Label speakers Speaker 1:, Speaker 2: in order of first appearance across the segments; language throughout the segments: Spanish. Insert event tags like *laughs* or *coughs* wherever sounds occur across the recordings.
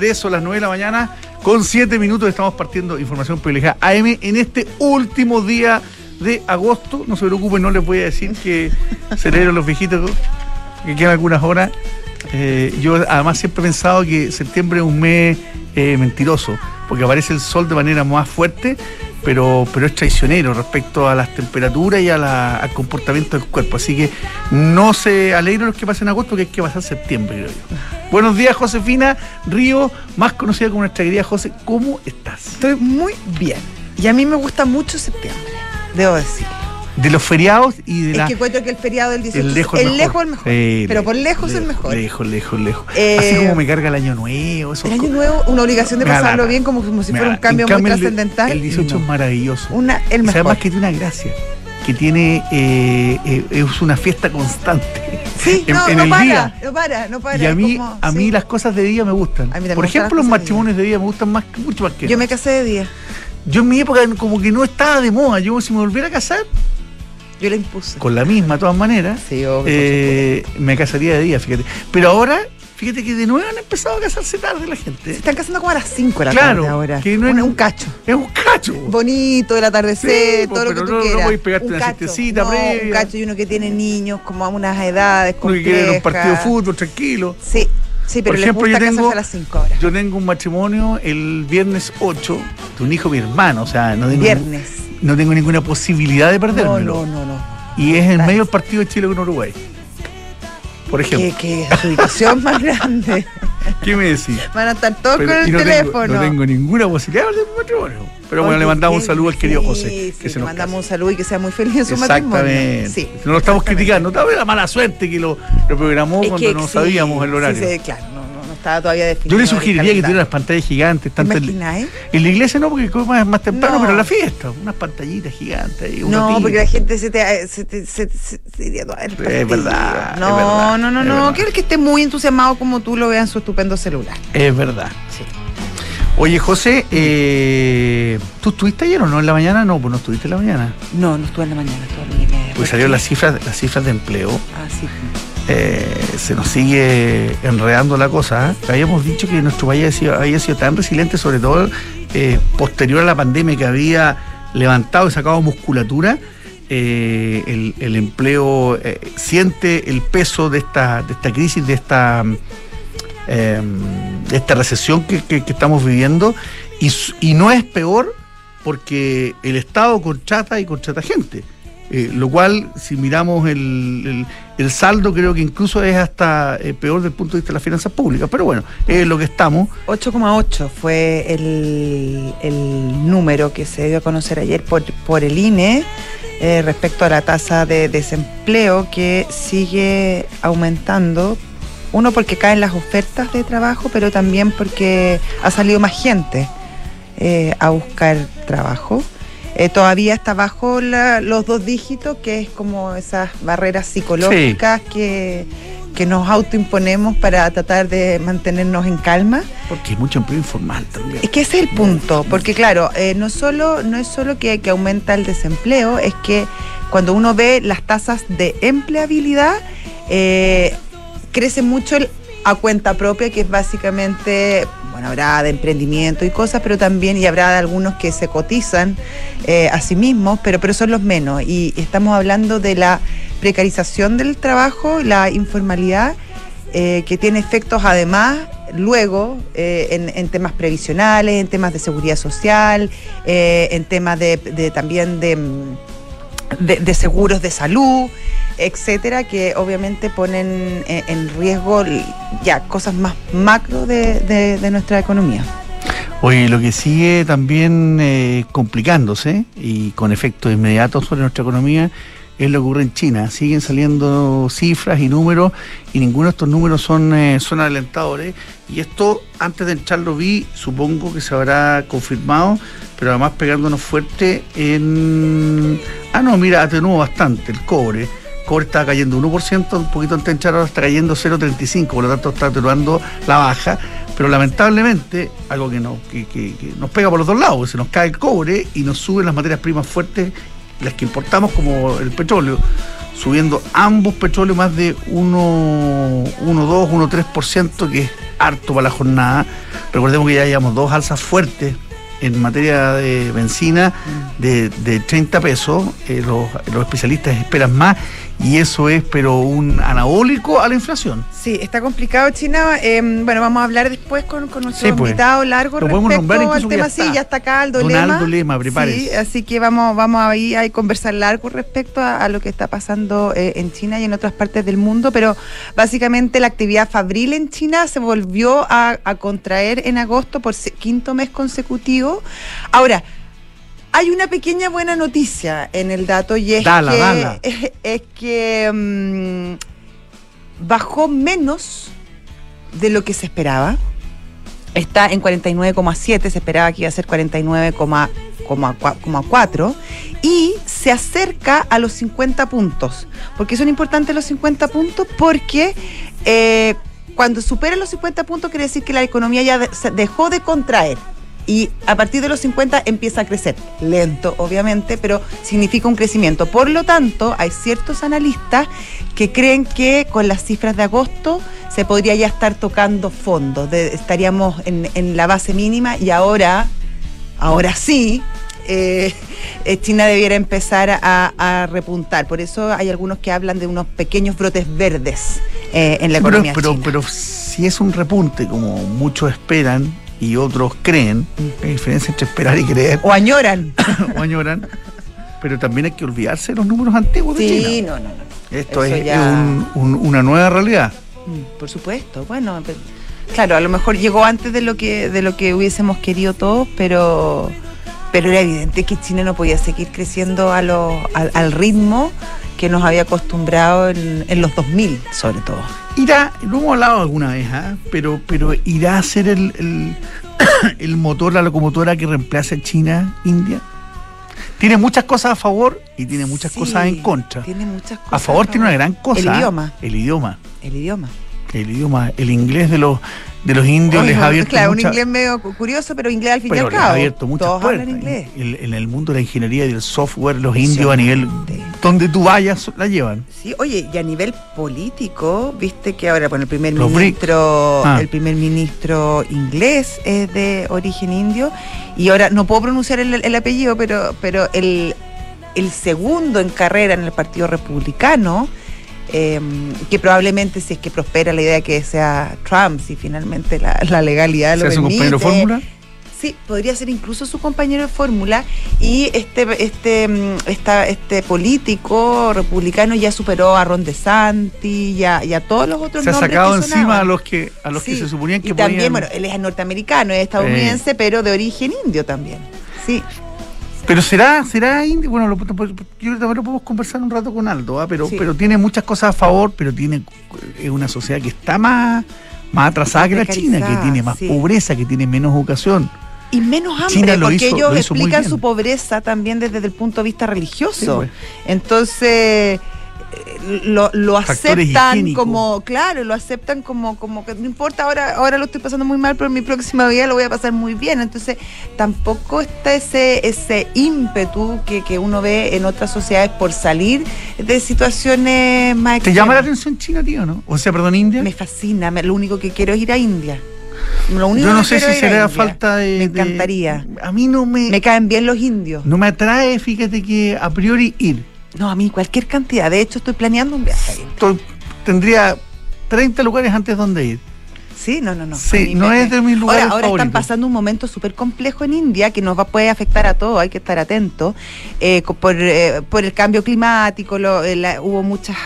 Speaker 1: 2023, son las 9 de la mañana, con 7 minutos estamos partiendo información privilegiada AM en este último día de agosto. No se preocupen, no les voy a decir que *laughs* celebro los viejitos, que quedan algunas horas. Eh, yo además siempre he pensado que septiembre es un mes eh, mentiroso, porque aparece el sol de manera más fuerte pero, pero es traicionero respecto a las temperaturas y al comportamiento del cuerpo. Así que no se alegren los que pasen agosto, que hay que pasar septiembre, creo yo. Buenos días, Josefina Río, más conocida como nuestra querida José. ¿Cómo estás?
Speaker 2: Estoy muy bien. Y a mí me gusta mucho septiembre, debo decir
Speaker 1: de los feriados y de
Speaker 2: es
Speaker 1: la.
Speaker 2: que encuentro que el feriado del 18
Speaker 1: el lejos
Speaker 2: el
Speaker 1: mejor.
Speaker 2: lejos el mejor. pero por lejos
Speaker 1: lejos,
Speaker 2: el mejor.
Speaker 1: Lejos, lejos, lejos.
Speaker 2: Eh,
Speaker 1: Así como me carga el año nuevo.
Speaker 2: El año nuevo, una obligación de pasarlo bien, como, como si fuera un cambio muy trascendental.
Speaker 1: El 18 es maravilloso.
Speaker 2: Una, el mejor.
Speaker 1: Además que tiene una gracia, que tiene eh, eh, es una fiesta constante.
Speaker 2: Sí, *laughs*
Speaker 1: en,
Speaker 2: no,
Speaker 1: en
Speaker 2: no
Speaker 1: el
Speaker 2: para,
Speaker 1: día.
Speaker 2: no para, no para.
Speaker 1: Y a mí,
Speaker 2: como-
Speaker 1: a mí
Speaker 2: sí.
Speaker 1: las cosas de día me gustan.
Speaker 2: A mí también
Speaker 1: Por ejemplo, los
Speaker 2: cosas de día.
Speaker 1: matrimonios de día me gustan más, mucho más que
Speaker 2: Yo me casé de día,
Speaker 1: Yo en mi época como que no estaba de moda. Yo si me volviera a casar,
Speaker 2: yo la impuse.
Speaker 1: con la misma de todas maneras,
Speaker 2: Sí, obvio, por
Speaker 1: eh, me casaría de día, fíjate. Pero ahora, fíjate que de nuevo han empezado a casarse tarde la
Speaker 2: Se
Speaker 1: gente.
Speaker 2: están casando como a las 5 de la
Speaker 1: Claro,
Speaker 2: tarde ahora.
Speaker 1: que no es-
Speaker 2: un, un cacho.
Speaker 1: Es un cacho.
Speaker 2: Bonito, el atardecer,
Speaker 1: Sí,
Speaker 2: todo lo que tú
Speaker 1: no- no
Speaker 2: quieras.
Speaker 1: podéis pegarte
Speaker 2: un
Speaker 1: una
Speaker 2: cacho.
Speaker 1: siestecita
Speaker 2: no,
Speaker 1: previa.
Speaker 2: Un cacho y uno que tiene niños como a unas edades
Speaker 1: Uno que quiere un partido de fútbol tranquilo.
Speaker 2: Sí, sí, pero
Speaker 1: Por
Speaker 2: les
Speaker 1: ejemplo,
Speaker 2: gusta
Speaker 1: yo tengo-
Speaker 2: a las 5 horas.
Speaker 1: Yo tengo un matrimonio el viernes 8 de un hijo de mi hermano, o sea, no tengo,
Speaker 2: Viernes.
Speaker 1: no tengo ninguna posibilidad de
Speaker 2: No,
Speaker 1: perdérmelo.
Speaker 2: no, no, no.
Speaker 1: Y es en medio del partido de Chile con Uruguay. Por ejemplo,
Speaker 2: Que, que adjudicación más grande. *laughs*
Speaker 1: ¿qué, me decís?
Speaker 2: Van a estar todos
Speaker 1: Pero-
Speaker 2: con el
Speaker 1: no tengo,
Speaker 2: teléfono.
Speaker 1: no tengo ninguna posibilidad de matrimonio. Pero bueno,
Speaker 2: Oye,
Speaker 1: le mandamos un
Speaker 2: qué
Speaker 1: saludo al querido José. Que se
Speaker 2: le mandamos un saludo y que sea muy feliz en su
Speaker 1: Exactamente.
Speaker 2: matrimonio. Sí,
Speaker 1: no lo estamos criticando. Estaba la mala suerte que lo, lo programó
Speaker 2: Es
Speaker 1: cuando
Speaker 2: que
Speaker 1: no
Speaker 2: sí,
Speaker 1: sabíamos el horario.
Speaker 2: Sí, sí, claro, estaba todavía definido.
Speaker 1: Yo le sugeriría que tuviera las pantallas gigantes.
Speaker 2: ¿Te
Speaker 1: Tanto en, en la iglesia no, porque es más, más temprano,
Speaker 2: No.
Speaker 1: pero en la fiesta. Unas pantallitas gigantes. y un
Speaker 2: No,
Speaker 1: ratito.
Speaker 2: porque la gente se te, se te- se-
Speaker 1: es
Speaker 2: No,
Speaker 1: verdad,
Speaker 2: no, no, no.
Speaker 1: verdad.
Speaker 2: Quiero que esté muy entusiasmado como tú lo veas en su estupendo celular.
Speaker 1: Es verdad.
Speaker 2: Sí.
Speaker 1: Oye, José, eh, ¿tú estuviste ayer o no en la mañana? No, pues no estuviste en la mañana.
Speaker 2: No, no estuve en la mañana, estuve a la una media.
Speaker 1: Pues salieron las cifras, las cifras de empleo.
Speaker 2: Ah, sí.
Speaker 1: Eh, se nos sigue enredando la cosa. ¿eh? Habíamos dicho que nuestro país había sido, tan resiliente, sobre todo eh, posterior a la pandemia, que había levantado y sacado musculatura. el, empleo siente el peso de esta, de esta crisis, de esta, de esta recesión que, que- que estamos viviendo. Y, y no es peor porque el Estado contrata y contrata gente. Eh, lo cual, si miramos el, el- el saldo, creo que incluso es hasta eh, peor desde el punto de vista de las finanzas públicas. Pero bueno, es lo que estamos.
Speaker 2: 8,8 fue el, el número que se dio a conocer ayer por, por el INE eh, respecto a la tasa de desempleo que sigue aumentando. Uno porque caen las ofertas de trabajo, pero también porque ha salido más gente a buscar trabajo. Eh, todavía está bajo la- los dos dígitos, que es como esas barreras psicológicas que, que nos autoimponemos para tratar de mantenernos en calma.
Speaker 1: Porque hay mucho empleo informal también.
Speaker 2: Es que ese es el punto, porque claro, eh, no, solo, no es solo que, que aumenta el desempleo, es que cuando uno ve las tasas de empleabilidad, eh, crece mucho el a cuenta propia, que es básicamente, bueno, habrá de emprendimiento y cosas, pero también, y habrá de algunos que se cotizan eh, a sí mismos, pero, pero son los menos. Y estamos hablando de la precarización del trabajo, la informalidad, eh, que tiene efectos además luego eh, en, en temas previsionales, en temas de seguridad social, en temas de, de también de, mm, de- de seguros de salud, etcétera, que obviamente ponen en, en riesgo ya cosas más macro de nuestra economía.
Speaker 1: Oye, lo que sigue también eh, complicándose y con efectos inmediatos sobre nuestra economía es lo que ocurre en China. Siguen saliendo cifras y números y ninguno de estos números son, eh, son alentadores. Y esto, antes de entrar lo vi, supongo que se habrá confirmado, pero además pegándonos fuerte en... Ah, no, mira, atenuó bastante el cobre. El cobre está cayendo 1%, un poquito antes de entrar ahora está cayendo 0,35, por lo tanto está atenuando la baja. Pero lamentablemente, algo que, no, que, que- que nos pega por los dos lados, se nos cae el cobre y nos suben las materias primas fuertes, las que importamos como el petróleo, subiendo ambos petróleos más de 1,2, 1,3%, que es harto para la jornada. Recordemos que ya llevamos dos alzas fuertes en materia de benzina de, de 30 pesos. Eh, los, los especialistas esperan más y eso es pero un anabólico a la inflación.
Speaker 2: Sí, está complicado China. Eh, bueno, vamos a hablar después con, con nuestro
Speaker 1: Sí, pues.
Speaker 2: invitado largo
Speaker 1: Lo podemos
Speaker 2: respecto
Speaker 1: nombrar
Speaker 2: al tema.
Speaker 1: ya
Speaker 2: Sí,
Speaker 1: está.
Speaker 2: ya está acá Aldo
Speaker 1: Donaldo
Speaker 2: Lema.
Speaker 1: Lema, prepárese.
Speaker 2: Sí, así que vamos, vamos ahí a conversar largo respecto a, a lo que está pasando eh, en China y en otras partes del mundo, pero básicamente la actividad fabril en China se volvió a, a contraer en agosto por quinto mes consecutivo. Ahora, hay una pequeña buena noticia en el dato y es
Speaker 1: Dala,
Speaker 2: que,
Speaker 1: dala. *laughs*
Speaker 2: Es, que mm, bajó menos de lo que se esperaba. Está en 49,7, se esperaba que iba a ser 49,4 y se acerca a los 50 puntos. ¿Por qué son importantes los 50 puntos? Porque eh, cuando supera los 50 puntos quiere decir que la economía ya dejó de contraer. Y a partir de los 50 empieza a crecer. Lento, obviamente, pero significa un crecimiento. Por lo tanto, hay ciertos analistas que creen que con las cifras de agosto se podría ya estar tocando fondo. De- estaríamos en, en la base mínima y ahora, ahora sí, eh, eh, China debiera empezar a, a repuntar. Por eso hay algunos que hablan de unos pequeños brotes verdes eh, en la
Speaker 1: pero,
Speaker 2: economía
Speaker 1: pero,
Speaker 2: china.
Speaker 1: pero si es un repunte, como muchos esperan y otros creen, hay diferencia entre esperar y creer,
Speaker 2: O añoran. *laughs*
Speaker 1: o añoran, pero también hay que olvidarse de los números antiguos de
Speaker 2: Sí,
Speaker 1: China.
Speaker 2: no, no, no.
Speaker 1: Esto
Speaker 2: eso
Speaker 1: es,
Speaker 2: ya-
Speaker 1: un- un- una nueva realidad.
Speaker 2: Mm, Por supuesto, bueno, claro, a lo mejor llegó antes de lo que de lo que hubiésemos querido todos, pero pero era evidente que China no podía seguir creciendo a lo, al, al ritmo que nos había acostumbrado en, en los 2000, sobre todo.
Speaker 1: Irá, lo hemos hablado alguna vez, ¿ah? pero, pero irá a ser el, el, *coughs* el motor, la locomotora que reemplace a China, India. Tiene muchas cosas a favor y tiene muchas
Speaker 2: Sí,
Speaker 1: cosas en contra.
Speaker 2: Tiene muchas cosas.
Speaker 1: A favor tiene una gran cosa.
Speaker 2: El
Speaker 1: ¿ah?
Speaker 2: idioma.
Speaker 1: El idioma.
Speaker 2: El idioma.
Speaker 1: El idioma, el inglés de los de los indios les ha abierto
Speaker 2: claro,
Speaker 1: mucha-
Speaker 2: un inglés medio cu- curioso, pero inglés al fin y al
Speaker 1: les ha
Speaker 2: cabo.
Speaker 1: abierto muchas
Speaker 2: Todos
Speaker 1: puertas.
Speaker 2: hablan inglés.
Speaker 1: En, en el mundo de la ingeniería y del software, los indios a nivel donde tú vayas la llevan.
Speaker 2: Sí, oye, y a nivel político, viste que ahora, bueno, el primer
Speaker 1: Los
Speaker 2: ministro.
Speaker 1: Ah.
Speaker 2: el primer ministro inglés es de origen indio, y ahora no puedo pronunciar el, el apellido, pero, pero el, el segundo en carrera en el Partido Republicano, eh, que probablemente si es que prospera la idea de que sea Trump, si finalmente la, la legalidad lo
Speaker 1: ¿Se hace compañero de fórmula?
Speaker 2: Sí, podría ser incluso su compañero de fórmula. Y este este mm, esta- este político republicano ya superó a Ron DeSantis y a, y a todos los otros
Speaker 1: Se ha sacado
Speaker 2: que
Speaker 1: encima a los que a los que se suponían que
Speaker 2: y también,
Speaker 1: podían-
Speaker 2: bueno, él es norteamericano, es estadounidense, pero de origen indio también. Sí,
Speaker 1: Pero será, será indio. Bueno, lo- yo también lo podemos conversar un rato con Aldo, ¿ah? pero,
Speaker 2: Sí.
Speaker 1: pero tiene muchas cosas a favor, pero tiene es una sociedad que está más, más atrasada que la China, que tiene más
Speaker 2: sí.
Speaker 1: pobreza, que tiene menos educación.
Speaker 2: y menos hambre, porque
Speaker 1: hizo-
Speaker 2: ellos explican su pobreza también desde el punto de vista religioso.
Speaker 1: Sí, pues.
Speaker 2: Entonces, lo, lo
Speaker 1: Factores
Speaker 2: aceptan como, claro, lo aceptan como, como que no importa, ahora, ahora lo estoy pasando muy mal, pero en mi próxima vida lo voy a pasar muy bien. Entonces, tampoco está ese, ese ímpetu que, que uno ve en otras sociedades por salir de situaciones más
Speaker 1: ¿Te llama la atención China, tío, no? O sea, perdón, India.
Speaker 2: Me fascina, me- lo único que quiero es ir a India. Lo único
Speaker 1: Yo no
Speaker 2: que
Speaker 1: sé si será falta de.
Speaker 2: Me
Speaker 1: de-
Speaker 2: encantaría.
Speaker 1: a mí no me,
Speaker 2: Me caen bien los indios.
Speaker 1: no me atrae, fíjate que a priori ir.
Speaker 2: No, a mí cualquier cantidad. De hecho, estoy planeando un viaje.
Speaker 1: Estoy- tendría 30 lugares antes donde ir.
Speaker 2: Sí, no, no, no.
Speaker 1: Sí, no
Speaker 2: me-
Speaker 1: es de mis lugares
Speaker 2: Ahora, ahora están pasando un momento súper complejo en India que nos va puede afectar a todos, hay que estar atentos. eh, por, eh, por el cambio climático, lo- eh, la- hubo muchas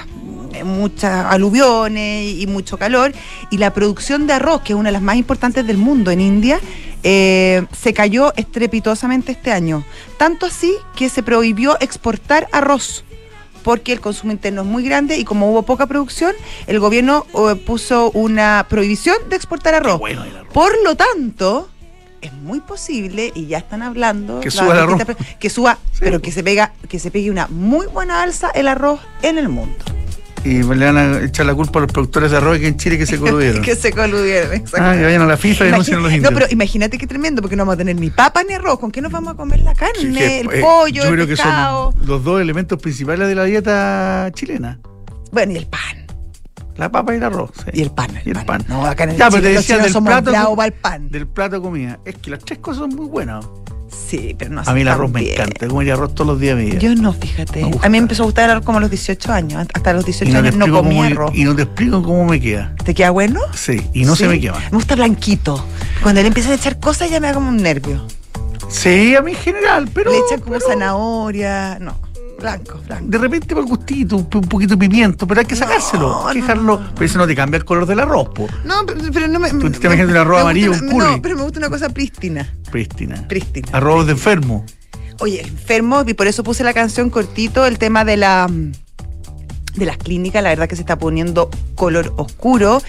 Speaker 2: muchas aluviones y, y mucho calor. Y la producción de arroz, que es una de las más importantes del mundo en India, eh, se cayó estrepitosamente este año. Tanto así que se prohibió exportar arroz porque el consumo interno es muy grande y como hubo poca producción, el gobierno eh, puso una prohibición de exportar arroz.
Speaker 1: Bueno, el arroz.
Speaker 2: Por lo tanto, es muy posible y ya están hablando
Speaker 1: Que suba el arroz.
Speaker 2: que suba,
Speaker 1: Sí,
Speaker 2: pero que se pega, que se pegue una muy buena alza el arroz en el mundo.
Speaker 1: Y le van a echar la culpa a los productores de arroz que en Chile que se *laughs* coludieron.
Speaker 2: que se coludieron, exacto.
Speaker 1: Ah, que vayan a la FIFA y denuncien a los indios.
Speaker 2: No, pero imagínate qué tremendo, porque no vamos a tener ni papa ni arroz. ¿Con qué nos vamos a comer la carne,
Speaker 1: Sí, que,
Speaker 2: el
Speaker 1: eh,
Speaker 2: pollo,
Speaker 1: Yo
Speaker 2: el
Speaker 1: creo que son los dos elementos principales de la dieta chilena.
Speaker 2: Bueno, y el pan.
Speaker 1: La papa y el arroz. sí.
Speaker 2: Y el pan.
Speaker 1: Y el pan.
Speaker 2: No, acá en el
Speaker 1: Ya, pero
Speaker 2: Chile
Speaker 1: te
Speaker 2: los
Speaker 1: decía del plato,
Speaker 2: para el pan.
Speaker 1: del plato de comida. Es que las tres cosas son muy buenas.
Speaker 2: Sí, pero no
Speaker 1: A mí el arroz me encanta. Comería arroz todos los días vida.
Speaker 2: Yo no, fíjate.
Speaker 1: Me.
Speaker 2: A mí me empezó a gustar el arroz como a los 18 años. Hasta los 18
Speaker 1: y, no te
Speaker 2: años no comía arroz.
Speaker 1: y no te explico cómo me queda.
Speaker 2: ¿Te queda bueno?
Speaker 1: Sí, y no se me quema.
Speaker 2: Me gusta blanquito. Cuando le empiezan a echar cosas ya me da como un nervio.
Speaker 1: Sí, a mí en general, pero.
Speaker 2: le echan como
Speaker 1: pero
Speaker 2: zanahoria. No, blanco, blanco.
Speaker 1: De repente por gustito, un poquito de pimiento, pero hay que sacárselo.
Speaker 2: No,
Speaker 1: dejarlo.
Speaker 2: no.
Speaker 1: Pero eso no te cambia el color del arroz, po.
Speaker 2: No, pero, pero no me.
Speaker 1: Tú te imaginas un arroz amarillo, un curry.
Speaker 2: No, pero me gusta una cosa prístina.
Speaker 1: Prístina.
Speaker 2: Prístina.
Speaker 1: Arroz de enfermo.
Speaker 2: Oye, enfermo, y por eso puse la canción cortito, el tema de la de las clínicas, la verdad que se está poniendo color oscuro,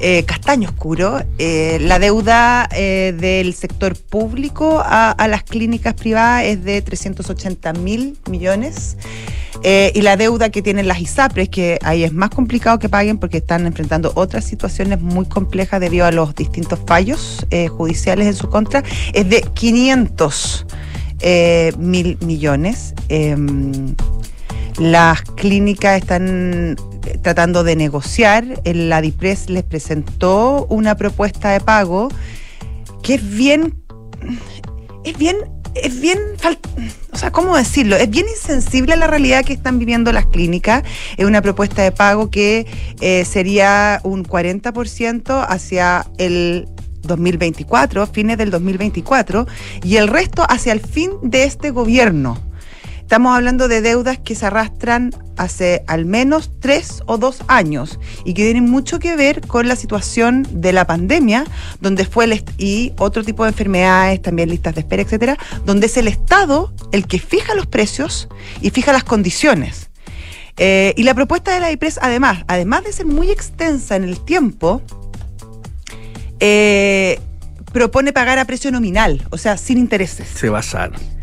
Speaker 2: eh, castaño oscuro. Eh, la deuda eh, del sector público a, a las clínicas privadas es de 380 mil millones. Y la deuda que tienen las ISAPRES, que ahí es más complicado que paguen porque están enfrentando otras situaciones muy complejas debido a los distintos fallos judiciales en su contra, es de 500 eh, mil millones. Las clínicas están eh, tratando de negociar. La DIPRES les presentó una propuesta de pago que es bien. Es bien. Es bien. O sea, ¿cómo decirlo? Es bien insensible a la realidad que están viviendo las clínicas. Es una propuesta de pago que eh, sería un 40% hacia el 2024, fines del 2024, y el resto hacia el fin de este gobierno. Estamos hablando de deudas que se arrastran hace al menos tres o dos años y que tienen mucho que ver con la situación de la pandemia, donde fue el y otro tipo de enfermedades, también listas de espera, etcétera, donde es el Estado el que fija los precios y fija las condiciones. Eh, y la propuesta de la IPRES, además, además de ser muy extensa en el tiempo, eh, propone pagar a precio nominal, o sea, sin intereses.
Speaker 1: Se basaron.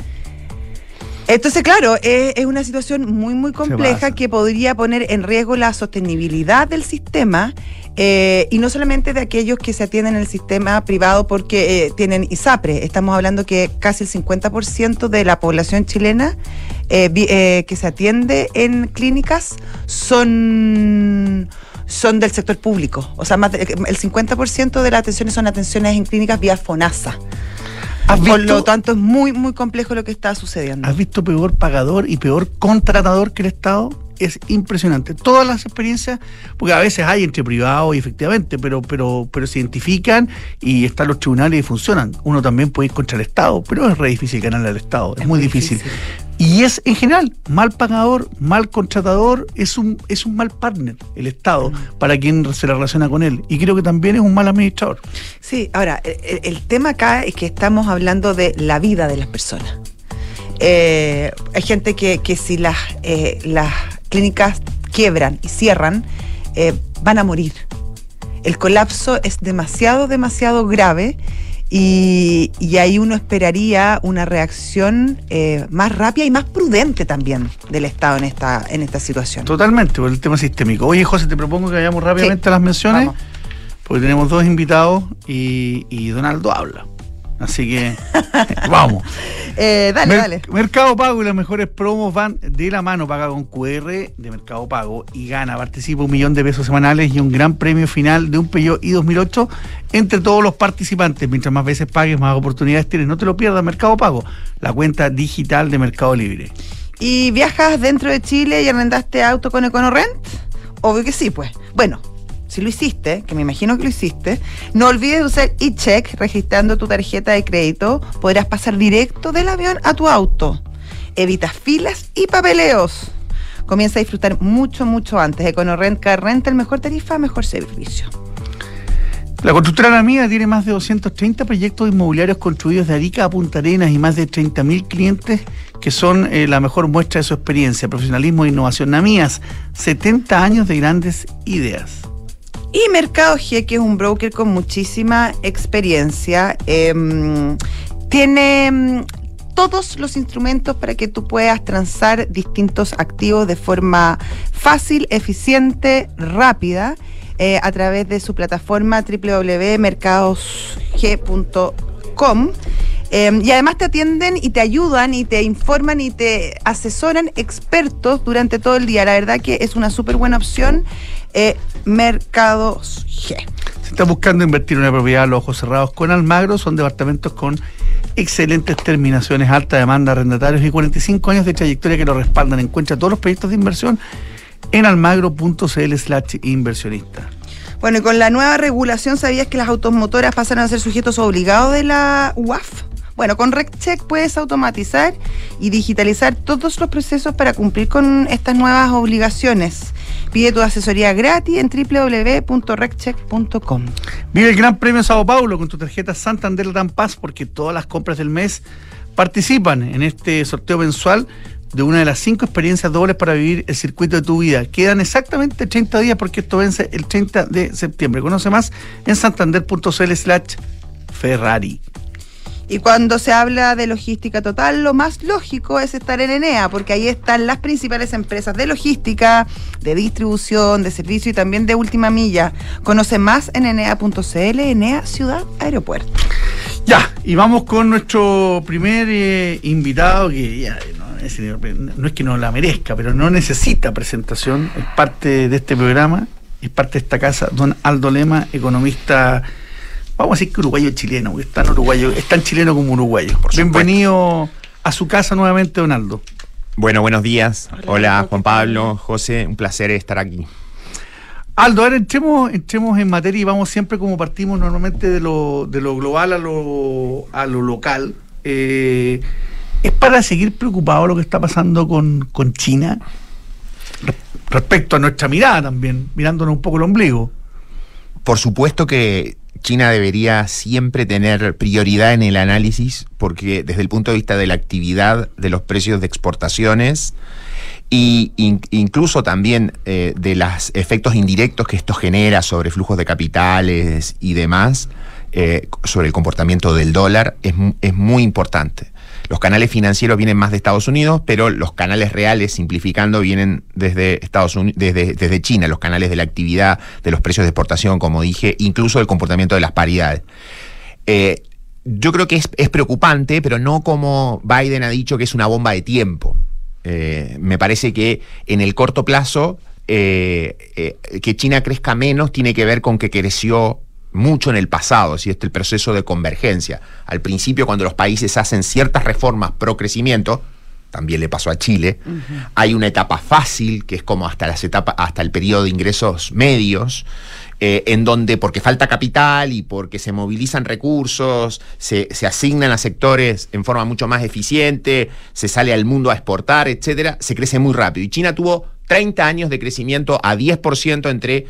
Speaker 2: Entonces, claro, es, es una situación muy, muy compleja que podría poner en riesgo la sostenibilidad del sistema eh, y no solamente de aquellos que se atienden en el sistema privado porque eh, tienen ISAPRE. Estamos hablando que casi el 50% de la población chilena eh, que se atiende en clínicas son son del sector público. O sea, más de- el 50% de las atenciones son atenciones en clínicas vía FONASA.
Speaker 1: ¿Has
Speaker 2: Por lo tanto, es muy, muy complejo lo que está sucediendo.
Speaker 1: ¿Has visto peor pagador y peor contratador que el Estado? Es impresionante. Todas las experiencias, porque a veces hay entre privados y efectivamente, pero, pero, pero se identifican y están los tribunales y funcionan. Uno también puede ir contra el Estado, pero es re difícil ganarle al Estado. Es,
Speaker 2: Es
Speaker 1: muy difícil.
Speaker 2: difícil.
Speaker 1: Y es en general, mal pagador, mal contratador, es un, es un mal partner el Estado
Speaker 2: Mm.
Speaker 1: para quien se relaciona con él. Y creo que también es un mal administrador.
Speaker 2: Sí, ahora, el, el- el tema acá es que estamos hablando de la vida de las personas. Eh, hay gente que, que si las, eh, las clínicas quiebran y cierran, eh, van a morir. El colapso es demasiado, demasiado grave y, y ahí uno esperaría una reacción eh, más rápida y más prudente también del Estado en esta, en esta situación.
Speaker 1: Totalmente, por el tema sistémico. Oye, José, te propongo que vayamos rápidamente
Speaker 2: Sí,
Speaker 1: a las menciones,
Speaker 2: vamos.
Speaker 1: porque tenemos dos invitados y, y Donaldo habla. Así que *laughs* vamos.
Speaker 2: Eh, dale,
Speaker 1: Mer-
Speaker 2: dale.
Speaker 1: Mercado Pago y las mejores promos van de la mano. Paga con QR de Mercado Pago y gana. Participa un millón de pesos semanales y un gran premio final de un Peugeot i 2008 entre todos los participantes. Mientras más veces pagues, más oportunidades tienes. No te lo pierdas, Mercado Pago, la cuenta digital de Mercado Libre.
Speaker 2: ¿Y viajas dentro de Chile y arrendaste auto con EconoRent? Obvio que sí, pues. Bueno, si lo hiciste, que me imagino que lo hiciste, no olvides usar eCheck registrando tu tarjeta de crédito. Podrás pasar directo del avión a tu auto. Evitas filas y papeleos. Comienza a disfrutar mucho, mucho antes. EconoRent Car Renta, el mejor tarifa, mejor servicio.
Speaker 1: La constructora La tiene más de 230 proyectos inmobiliarios construidos de Arica a Punta Arenas y más de 30.000 clientes que son eh, la mejor muestra de su experiencia, profesionalismo e innovación. Namías, 70 años de grandes ideas.
Speaker 2: Y Mercado G, que es un broker con muchísima experiencia, em, tiene, em, todos los instrumentos para que tú puedas transar distintos activos de forma fácil, eficiente, rápida. Eh, a través de su plataforma www.mercadosg.com. Em, y además te atienden y te ayudan y te informan y te asesoran expertos durante todo el día. La verdad que es una súper buena opción. Eh, Mercados G.
Speaker 1: Si estás buscando invertir en una propiedad a los ojos cerrados con Almagro, son departamentos con excelentes terminaciones, alta demanda, arrendatarios y 45 años de trayectoria que lo respaldan. Encuentra todos los proyectos de inversión en almagro.cl slash inversionista.
Speaker 2: Bueno, y con la nueva regulación, ¿sabías que las automotoras pasan a ser sujetos obligados de la UAF? Bueno, con RecCheck puedes automatizar y digitalizar todos los procesos para cumplir con estas nuevas obligaciones. Pide tu asesoría gratis en www.reccheck.com.
Speaker 1: Vive el Gran Premio Sao Paulo con tu tarjeta Santander Dan Paz porque todas las compras del mes participan en este sorteo mensual de una de las cinco experiencias dobles para vivir el circuito de tu vida. Quedan exactamente 30 días porque esto vence el 30 de septiembre. Conoce más en santander.cl slash Ferrari.
Speaker 2: Y cuando se habla de logística total, lo más lógico es estar en Enea, porque ahí están las principales empresas de logística, de distribución, de servicio y también de última milla. Conoce más en enea.cl, Enea Ciudad Aeropuerto.
Speaker 1: Ya, y vamos con nuestro primer eh, invitado, que ya no es, no es que no la merezca, pero no necesita presentación, es parte de este programa, es parte de esta casa, don Aldo Lema, economista vamos a decir que uruguayo chileno, porque es tan uruguayo, es tan chileno como uruguayo. Bienvenido a su casa nuevamente, Donaldo.
Speaker 3: Bueno, buenos días. Hola, Juan Pablo, José, un placer estar aquí.
Speaker 1: Aldo, ahora entremos, entremos en materia y vamos siempre como partimos normalmente de lo, de lo global a lo, a lo local. Eh, ¿Es para seguir preocupado lo que está pasando con, con China? Respecto a nuestra mirada también, mirándonos un poco el ombligo.
Speaker 3: Por supuesto que China debería siempre tener prioridad en el análisis porque desde el punto de vista de la actividad de los precios de exportaciones y incluso también eh, de los efectos indirectos que esto genera sobre flujos de capitales y demás, eh, sobre el comportamiento del dólar, es, es muy importante. Los canales financieros vienen más de Estados Unidos, pero los canales reales, simplificando, vienen desde Estados Unidos, desde, China, los canales de la actividad, de los precios de exportación, como dije, incluso del comportamiento de las paridades. Eh, yo creo que es, preocupante, pero no como Biden ha dicho que es una bomba de tiempo. Eh, me parece que en el corto plazo eh, que China crezca menos tiene que ver con que creció mucho en el pasado, si este el proceso de convergencia. Al principio, cuando los países hacen ciertas reformas pro crecimiento, también le pasó a Chile, hay una etapa fácil, que es como hasta las etapas, hasta el periodo de ingresos medios, eh, en donde porque falta capital y porque se movilizan recursos, se, se, asignan a sectores en forma mucho más eficiente, se sale al mundo a exportar, etcétera, se crece muy rápido. Y China tuvo 30 años de crecimiento a 10% entre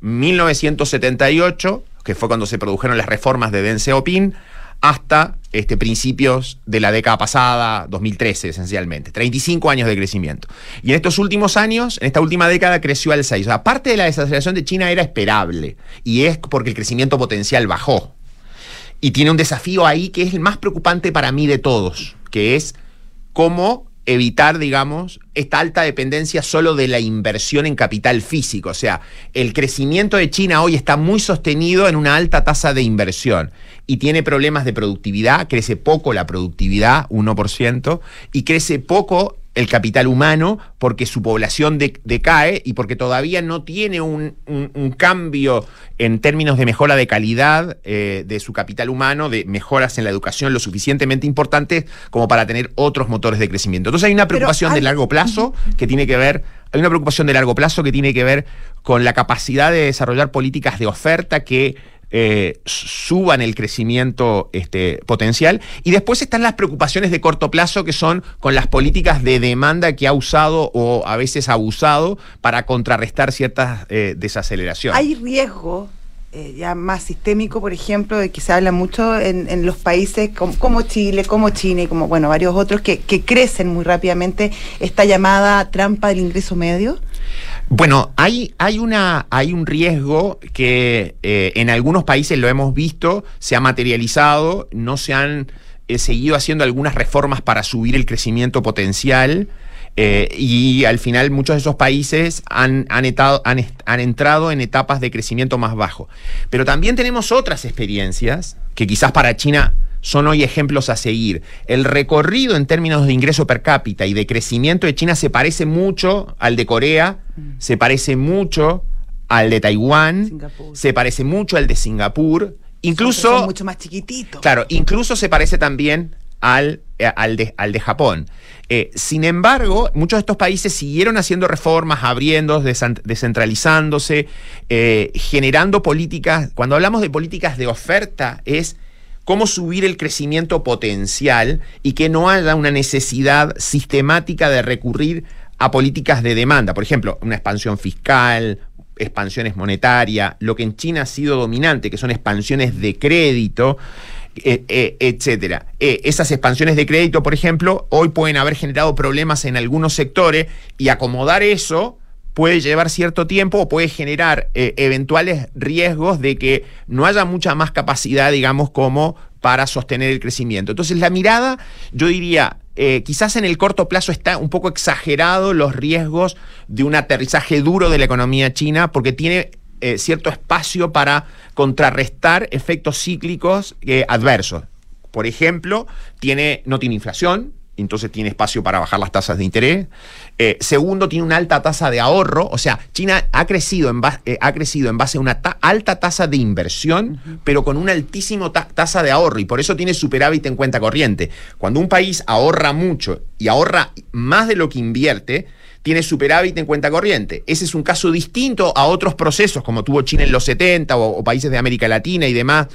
Speaker 3: 1978 que fue cuando se produjeron las reformas de Deng Xiaoping, hasta este, principios de la década pasada, 2013 esencialmente. 35 años de crecimiento. Y en estos últimos años, en esta última década, creció al 6. O sea, parte de la desaceleración de China era esperable. Y es porque el crecimiento potencial bajó. Y tiene un desafío ahí que es el más preocupante para mí de todos, que es cómo evitar, digamos, esta alta dependencia solo de la inversión en capital físico. O sea, el crecimiento de China hoy está muy sostenido en una alta tasa de inversión y tiene problemas de productividad, crece poco la productividad, 1%, y crece poco el capital humano porque su población decae y porque todavía no tiene un, cambio en términos de mejora de calidad eh, de su capital humano, de mejoras en la educación lo suficientemente importantes como para tener otros motores de crecimiento. Entonces hay una preocupación de largo plazo que tiene que ver, hay una preocupación de largo plazo que tiene que ver con la capacidad de desarrollar políticas de oferta que eh, suban el crecimiento este, potencial. Y después están las preocupaciones de corto plazo que son con las políticas de demanda que ha usado o a veces abusado para contrarrestar ciertas eh, desaceleraciones.
Speaker 2: Hay riesgo eh, ya más sistémico, por ejemplo, de que se habla mucho en, los países como, Chile, como China y como bueno varios otros que, que crecen muy rápidamente esta llamada trampa del ingreso medio.
Speaker 3: Bueno, hay, hay, una, hay un riesgo que eh, en algunos países lo hemos visto, se ha materializado, no se han eh, seguido haciendo algunas reformas para subir el crecimiento potencial. eh, y al final muchos de esos países han, han, han han entrado en etapas de crecimiento más bajo. Pero también tenemos otras experiencias que quizás para China son hoy ejemplos a seguir. El recorrido en términos de ingreso per cápita y de crecimiento de China se parece mucho al de Corea, se parece mucho al de Taiwán,
Speaker 2: Singapur.
Speaker 3: se parece mucho al de Singapur,
Speaker 2: Son
Speaker 3: incluso...
Speaker 2: mucho más chiquititos.
Speaker 3: Claro, incluso se parece también al, eh, al, de, al de Japón. Eh, sin embargo, muchos de estos países siguieron haciendo reformas, abriendo, descentralizándose, eh, generando políticas. Cuando hablamos de políticas de oferta, es cómo subir el crecimiento potencial y que no haya una necesidad sistemática de recurrir a políticas de demanda. Por ejemplo, una expansión fiscal, expansiones monetarias, lo que en China ha sido dominante, que son expansiones de crédito, eh, etcétera. Eh, esas expansiones de crédito, por ejemplo, hoy pueden haber generado problemas en algunos sectores y acomodar eso puede llevar cierto tiempo o puede generar eh, eventuales riesgos de que no haya mucha más capacidad, digamos, como para sostener el crecimiento. Entonces la mirada, yo diría, eh, quizás en el corto plazo está un poco exagerado los riesgos de un aterrizaje duro de la economía china porque tiene eh, cierto espacio para contrarrestar efectos cíclicos adversos. Por ejemplo, tiene, no tiene inflación, entonces tiene espacio para bajar las tasas de interés. Eh, segundo, tiene una alta tasa de ahorro, o sea, China ha crecido en, ba- eh, ha crecido en base a una ta- alta tasa de inversión, pero con una altísima ta- tasa de ahorro, y por eso tiene superávit en cuenta corriente. Cuando un país ahorra mucho y ahorra más de lo que invierte, tiene superávit en cuenta corriente. Ese es un caso distinto a otros procesos como tuvo China en los 70 o, o países de América Latina y demás,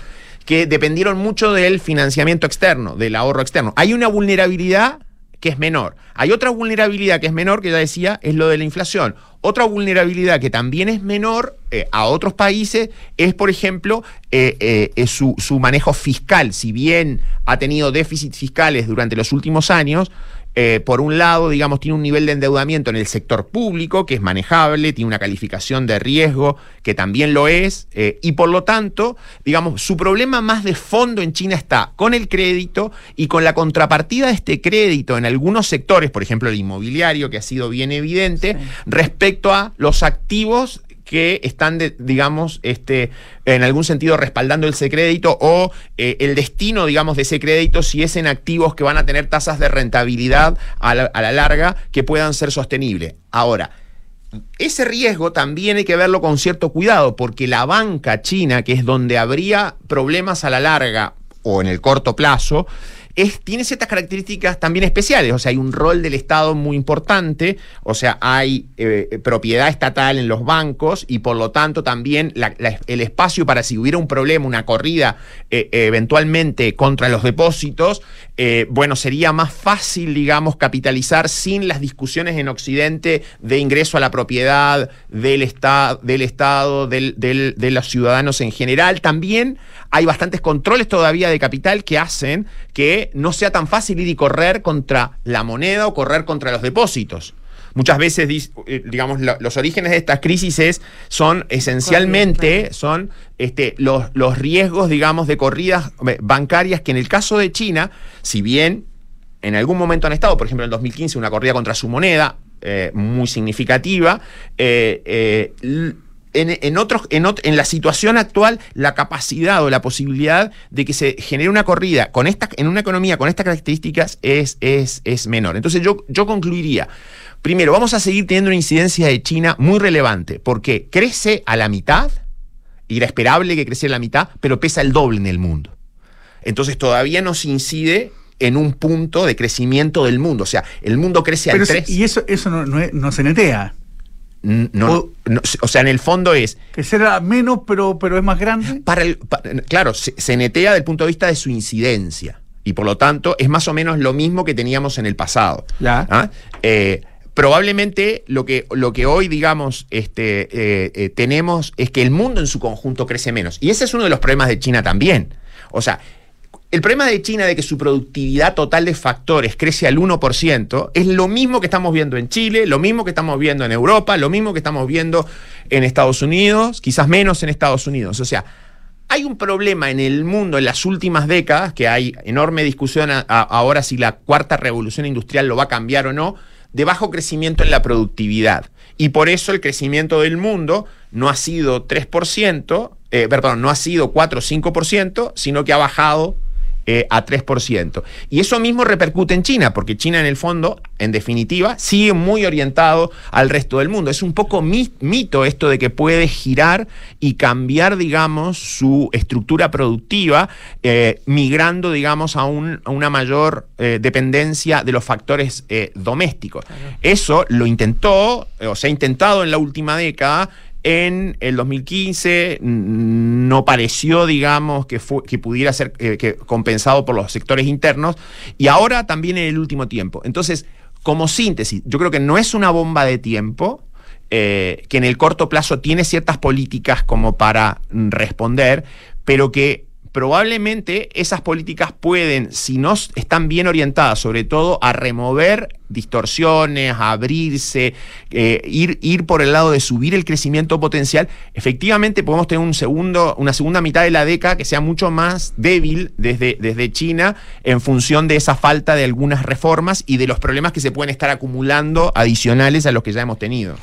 Speaker 3: que dependieron mucho del financiamiento externo, del ahorro externo. Hay una vulnerabilidad que es menor. Hay otra vulnerabilidad que es menor, que ya decía, es lo de la inflación. Otra vulnerabilidad que también es menor eh, a otros países es, por ejemplo, eh, eh, su, su manejo fiscal. Si bien ha tenido déficits fiscales durante los últimos años, eh, por un lado, digamos, tiene un nivel de endeudamiento en el sector público que es manejable, tiene una calificación de riesgo que también lo es, eh, y por lo tanto, digamos, su problema más de fondo en China está con el crédito y con la contrapartida de este crédito en algunos sectores, por ejemplo, el inmobiliario, que ha sido bien evidente, respecto a los activos que están, digamos, este, en algún sentido respaldando ese crédito o eh, el destino, digamos, de ese crédito, si es en activos que van a tener tasas de rentabilidad a la, a la larga que puedan ser sostenibles. Ahora, ese riesgo también hay que verlo con cierto cuidado, porque la banca china, que es donde habría problemas a la larga o en el corto plazo, es, tiene ciertas características también especiales. O sea, hay un rol del Estado muy importante, o sea, hay eh, propiedad estatal en los bancos y por lo tanto también la- el espacio para si hubiera un problema, una corrida eh, eventualmente contra los depósitos, eh, bueno, sería más fácil, digamos, capitalizar sin las discusiones en Occidente de ingreso a la propiedad del, esta- del Estado, del- de los ciudadanos en general. También hay bastantes controles todavía de capital que hacen que no sea tan fácil ir y correr contra la moneda o correr contra los depósitos. Muchas veces, eh, digamos, lo- los orígenes de estas crisis es- son esencialmente son este, los, los riesgos, digamos, de corridas eh, bancarias que en el caso de China, si bien en algún momento han estado, por ejemplo, en el 2015, una corrida contra su moneda eh, muy significativa, eh, eh, en, en otros, en, en la situación actual, la capacidad o la posibilidad de que se genere una corrida con esta, en una economía con estas características es, es, es menor. Entonces yo, yo concluiría, primero, vamos a seguir teniendo una incidencia de China muy relevante, porque crece a la mitad, y era esperable que creciera a la mitad, pero pesa el doble en el mundo. Entonces todavía nos incide en un punto de crecimiento del mundo. O sea, el mundo crece al
Speaker 1: Pero
Speaker 3: 3.
Speaker 1: si- y eso, eso no, no, no se netea.
Speaker 3: No,
Speaker 1: o-
Speaker 3: no, o sea, en el fondo es.
Speaker 1: Que será menos, pero, pero es más grande.
Speaker 3: Para el, pa- claro, se, se netea desde el punto de vista de su incidencia. Y por lo tanto, es más o menos lo mismo que teníamos en el pasado.
Speaker 1: Ya.
Speaker 3: ¿Ah? Eh, probablemente lo que, lo que hoy, digamos, este, eh, eh, tenemos es que el mundo en su conjunto crece menos. Y ese es uno de los problemas de China también. O sea, el problema de China de que su productividad total de factores crece al 1% es lo mismo que estamos viendo en Chile, lo mismo que estamos viendo en Europa, lo mismo que estamos viendo en Estados Unidos, quizás menos en Estados Unidos. O sea, hay un problema en el mundo en las últimas décadas, que hay enorme discusión ahora si la cuarta revolución industrial lo va a cambiar o no, de bajo crecimiento en la productividad. Y por eso el crecimiento del mundo no ha sido 3%, eh, perdón, no ha sido 4 o 5%, sino que ha bajado eh, a 3%. Y eso mismo repercute en China, porque China en el fondo, en definitiva, sigue muy orientado al resto del mundo. Es un poco mi- mito esto de que puede girar y cambiar, digamos, su estructura productiva, eh, migrando, digamos, a, un- a una mayor eh, dependencia de los factores eh, domésticos. Eso lo intentó, o se ha intentado en la última década, en el 2015 mm, no pareció, digamos, que, fue, que pudiera ser eh, compensado por los sectores internos y ahora también en el último tiempo. Entonces, como síntesis, yo creo que no es una bomba de tiempo, eh, que en el corto plazo tiene ciertas políticas como para mm, responder, pero que probablemente esas políticas pueden, si no están bien orientadas, sobre todo a remover distorsiones, a abrirse, eh, ir, ir por el lado de subir el crecimiento potencial, efectivamente podemos tener un segundo, una segunda mitad de la década que sea mucho más débil desde, desde China en función de esa falta de algunas reformas y de los problemas que se pueden estar acumulando adicionales a los que ya hemos tenido.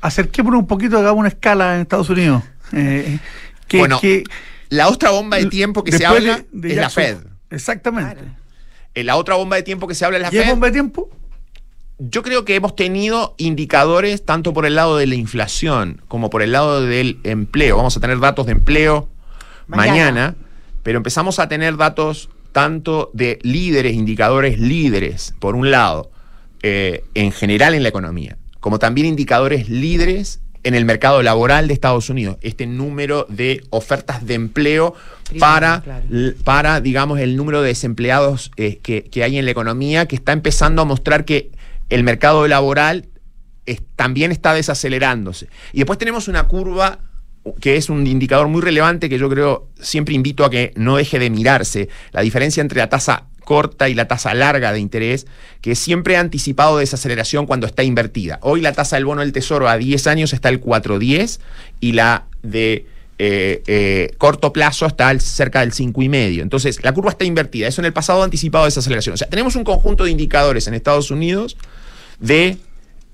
Speaker 1: Acerquémonos un poquito, hagamos una escala en Estados Unidos. Eh, que,
Speaker 3: Bueno,
Speaker 1: que-
Speaker 3: La otra bomba de tiempo que se habla
Speaker 1: de- de
Speaker 3: es la Fed.
Speaker 1: Exactamente.
Speaker 3: Eh, La otra bomba de tiempo que se habla es la
Speaker 1: ¿Y
Speaker 3: Fed.
Speaker 1: bomba de tiempo?
Speaker 3: Yo creo que hemos tenido indicadores tanto por el lado de la inflación como por el lado del empleo. Vamos a tener datos de empleo mañana,
Speaker 2: Mañana.
Speaker 3: pero empezamos a tener datos tanto de líderes, indicadores líderes, por un lado, eh, en general en la economía, como también indicadores líderes en el mercado laboral de Estados Unidos. Este número de ofertas de empleo para,
Speaker 2: claro.
Speaker 3: para, digamos, el número de desempleados eh, que, que hay en la economía, que está empezando a mostrar que el mercado laboral es- también está desacelerándose. Y después tenemos una curva que es un indicador muy relevante que yo creo siempre invito a que no deje de mirarse, la diferencia entre la tasa corta y la tasa larga de interés, que siempre ha anticipado desaceleración cuando está invertida. Hoy la tasa del bono del tesoro a 10 años está el 4.10 y la de eh, eh, corto plazo está al- cerca del 5,5. Entonces, la curva está invertida. Eso en el pasado ha anticipado desaceleración. O sea, tenemos un conjunto de indicadores en Estados Unidos de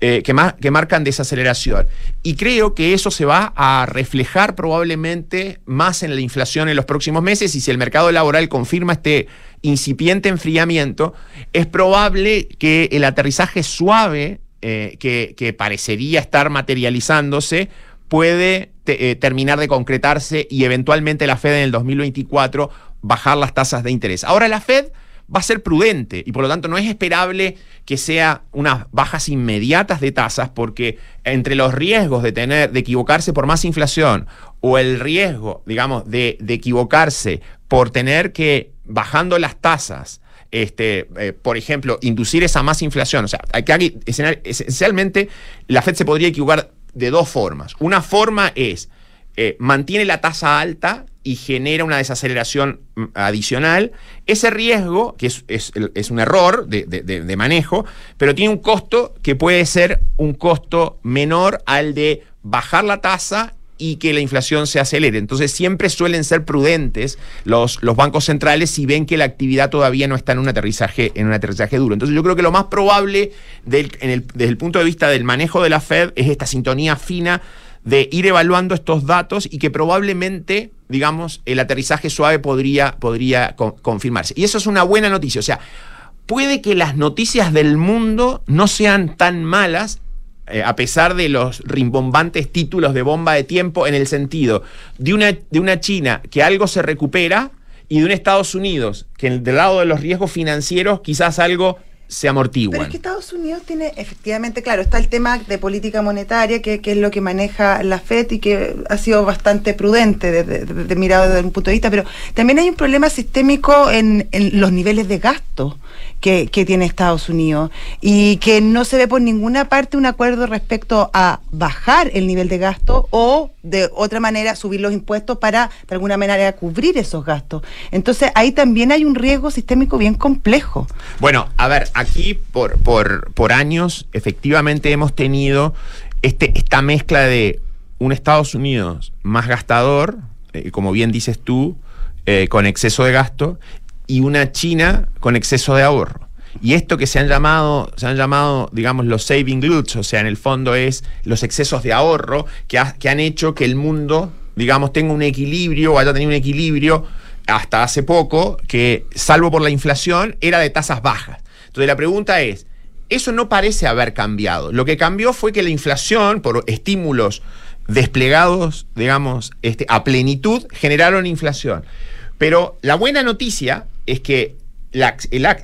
Speaker 3: eh, que, que marcan desaceleración. Y creo que eso se va a reflejar probablemente más en la inflación en los próximos meses y si el mercado laboral confirma este incipiente enfriamiento, es probable que el aterrizaje suave eh, que, que parecería estar materializándose puede eh, terminar de concretarse y eventualmente la Fed en el 2024 bajar las tasas de interés. Ahora la Fed va a ser prudente y por lo tanto no es esperable que sea unas bajas inmediatas de tasas porque entre los riesgos de tener de equivocarse por más inflación o el riesgo, digamos, de, equivocarse por tener que bajando las tasas este, eh, por ejemplo, inducir esa más inflación. O sea, escenar- esencialmente la Fed se podría equivocar de dos formas. Una forma es eh, mantiene la tasa alta y genera una desaceleración mm, adicional. Ese riesgo, que es, es- es un error de, de- manejo, pero tiene un costo que puede ser un costo menor al de bajar la tasa y que la inflación se acelere. Entonces siempre suelen ser prudentes los, los bancos centrales si ven que la actividad todavía no está en un aterrizaje, en un aterrizaje duro. Entonces yo creo que lo más probable desde el punto de vista del manejo de la Fed es esta sintonía fina de ir evaluando estos datos y que probablemente, digamos, el aterrizaje suave podría, podría con- confirmarse. Y eso es una buena noticia. O sea, puede que las noticias del mundo no sean tan malas eh, a pesar de los rimbombantes títulos de bomba de tiempo, en el sentido de una, de una China que algo se recupera y de un Estados Unidos que del lado de los riesgos financieros quizás algo se amortigua.
Speaker 2: Pero es que Estados Unidos tiene, efectivamente, claro, está el tema de política monetaria, que, que es lo que maneja la FED y que ha sido bastante prudente desde, desde- mirado desde un punto de vista, pero también hay un problema sistémico en, en los niveles de gasto que, tiene Estados Unidos y que no se ve por ninguna parte un acuerdo respecto a bajar el nivel de gasto o de otra manera subir los impuestos para de alguna manera cubrir esos gastos. Entonces ahí también hay un riesgo sistémico bien complejo.
Speaker 3: Bueno, a ver, aquí por, por, por años efectivamente hemos tenido este, esta mezcla de un Estados Unidos más gastador, eh, como bien dices tú, eh, con exceso de gasto y una China con exceso de ahorro. Y esto que se han llamado, se han llamado, digamos, los saving gluts, o sea, en el fondo es los excesos de ahorro que, que han hecho que el mundo, digamos, tenga un equilibrio o haya tenido un equilibrio hasta hace poco, que salvo por la inflación, era de tasas bajas. Entonces la pregunta es, eso no parece haber cambiado. Lo que cambió fue que la inflación, por estímulos desplegados, digamos, este, a plenitud, generaron inflación. Pero la buena noticia es que la,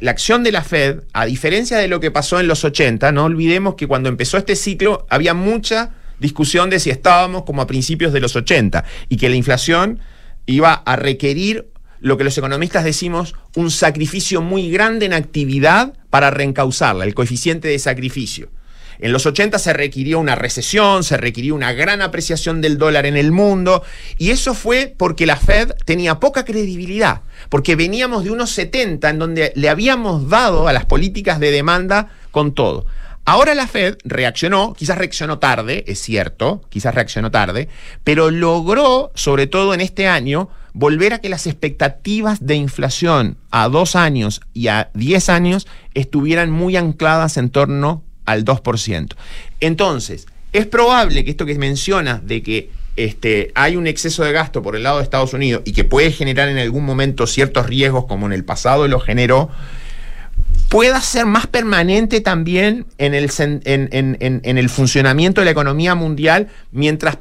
Speaker 3: acción de la Fed, a diferencia de lo que pasó en los 80, no olvidemos que cuando empezó este ciclo había mucha discusión de si estábamos como a principios de los 80 y que la inflación iba a requerir lo que los economistas decimos un sacrificio muy grande en actividad para reencauzarla, el coeficiente de sacrificio. En los 80 se requirió una recesión, se requirió una gran apreciación del dólar en el mundo, y eso fue porque la Fed tenía poca credibilidad, porque veníamos de unos 70 en donde le habíamos dado a las políticas de demanda con todo. Ahora la Fed reaccionó, quizás reaccionó tarde, es cierto, quizás reaccionó tarde, pero logró, sobre todo en este año, volver a que las expectativas de inflación a dos años y a diez años estuvieran muy ancladas en torno al 2%. Entonces, es probable que esto que menciona de que este, hay un exceso de gasto por el lado de Estados Unidos y que puede generar en algún momento ciertos riesgos, como en el pasado lo generó, pueda ser más permanente también en el, en, el funcionamiento de la economía mundial mientras,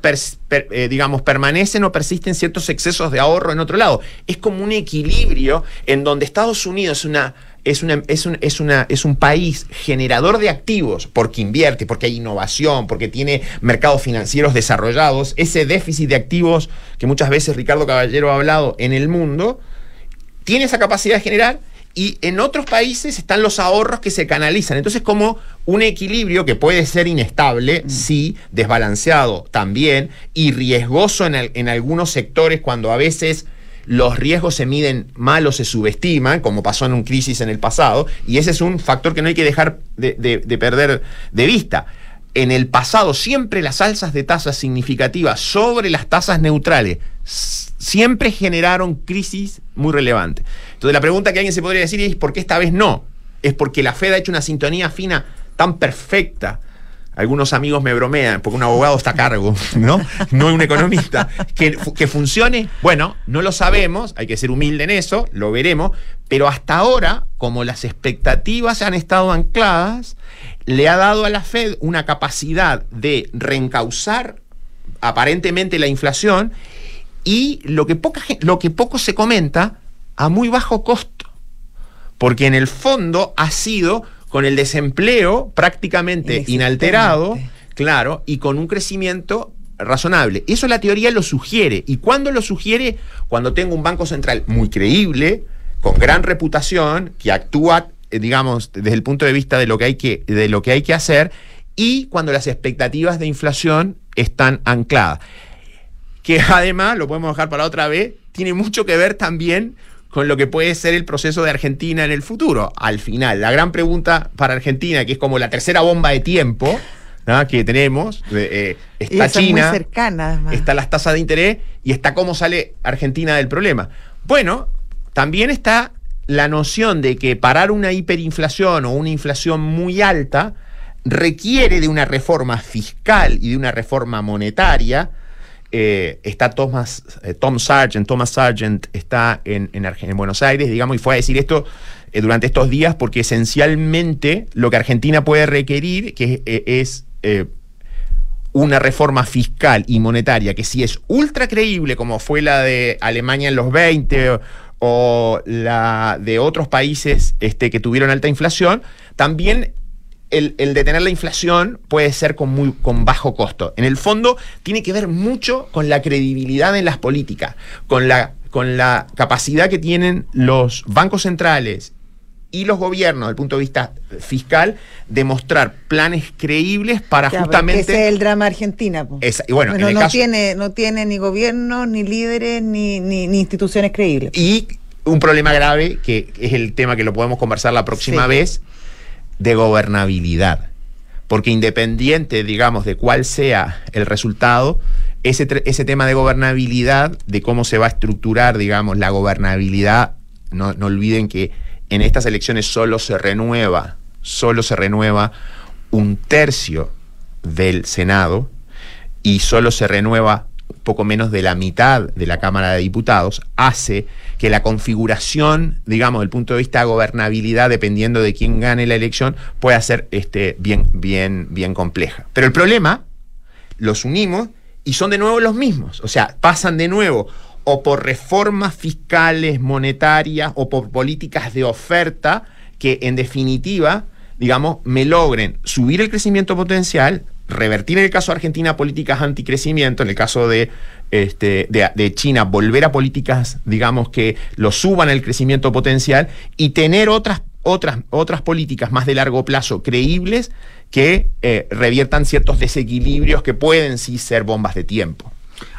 Speaker 3: eh, digamos, permanecen o persisten ciertos excesos de ahorro en otro lado. Es como un equilibrio en donde Estados Unidos es una es, una, es, un, es, una, es un país generador de activos porque invierte, porque hay innovación, porque tiene mercados financieros desarrollados, ese déficit de activos que muchas veces Ricardo Caballero ha hablado en el mundo, tiene esa capacidad de generar y en otros países están los ahorros que se canalizan. Entonces, como un equilibrio que puede ser inestable, mm. sí, desbalanceado también, y riesgoso en, en algunos sectores cuando a veces los riesgos se miden mal o se subestiman, como pasó en un crisis en el pasado, y ese es un factor que no hay que dejar de, perder de vista. En el pasado siempre las alzas de tasas significativas sobre las tasas neutrales siempre generaron crisis muy relevantes. Entonces la pregunta que alguien se podría decir es ¿por qué esta vez no? Es porque la Fed ha hecho una sintonía fina tan perfecta algunos amigos me bromean, porque un abogado está a cargo, ¿no? No un economista. Que, que funcione, bueno, no lo sabemos, hay que ser humilde en eso, lo veremos, pero hasta ahora, como las expectativas han estado ancladas, le ha dado a la Fed una capacidad de reencauzar aparentemente la inflación y lo que, poca, lo que poco se comenta a muy bajo costo. Porque en el fondo ha sido con el desempleo prácticamente inalterado, claro, y con un crecimiento razonable. Eso la teoría lo sugiere. ¿Y cuándo lo sugiere? Cuando tengo un banco central muy creíble, con gran reputación, que actúa, eh, digamos, desde el punto de vista de lo que hay que, de lo que, hay que hacer, y cuando las expectativas de inflación están ancladas. Que además, lo podemos dejar para otra vez, tiene mucho que ver también con lo que puede ser el proceso de Argentina en el futuro. Al final, la gran pregunta para Argentina, que es como la tercera bomba de tiempo que tenemos, eh, está China, está las tasas de interés y está cómo sale Argentina del problema. Bueno, también está la noción de que parar una hiperinflación o una inflación muy alta requiere de una reforma fiscal y de una reforma monetaria eh, está Thomas, eh, Sargent, Thomas Sargent está en, en, Buenos Aires, digamos, y fue a decir esto eh, durante estos días porque esencialmente lo que Argentina puede requerir, que es una reforma fiscal y monetaria que si es ultra creíble, como fue la de Alemania en los 20 o, la de otros países este, que tuvieron alta inflación, también el, detener la inflación puede ser con, muy, con bajo costo. En el fondo, tiene que ver mucho con la credibilidad en las políticas, con la, con la capacidad que tienen los bancos centrales y los gobiernos, desde el punto de vista fiscal, de mostrar planes creíbles para justamente.
Speaker 2: Ese es el drama Argentina.
Speaker 3: y bueno,
Speaker 2: no, tiene, no tiene ni gobierno, ni líderes, ni, ni, instituciones creíbles.
Speaker 3: Y un problema grave, que es el tema que lo podemos conversar la próxima vez, de gobernabilidad. Porque independiente, digamos, de cuál sea el resultado, ese, ese tema de gobernabilidad, de cómo se va a estructurar, digamos, la gobernabilidad, no, no olviden que en estas elecciones solo se renueva, solo se renueva un tercio del Senado y solo se renueva poco menos de la mitad de la Cámara de Diputados, hace que la configuración, digamos, del punto de vista de gobernabilidad, dependiendo de quién gane la elección, pueda ser este, bien, bien, bien compleja. Pero el problema, los unimos y son de nuevo los mismos. O sea, pasan de nuevo o por reformas fiscales, monetarias, o por políticas de oferta que en definitiva, digamos, me logren subir el crecimiento potencial, revertir en el caso de Argentina políticas anticrecimiento, en el caso de, este, de, China volver a políticas, digamos, que lo suban el crecimiento potencial y tener otras, otras, otras políticas más de largo plazo creíbles que eh, reviertan ciertos desequilibrios que pueden sí ser bombas de tiempo.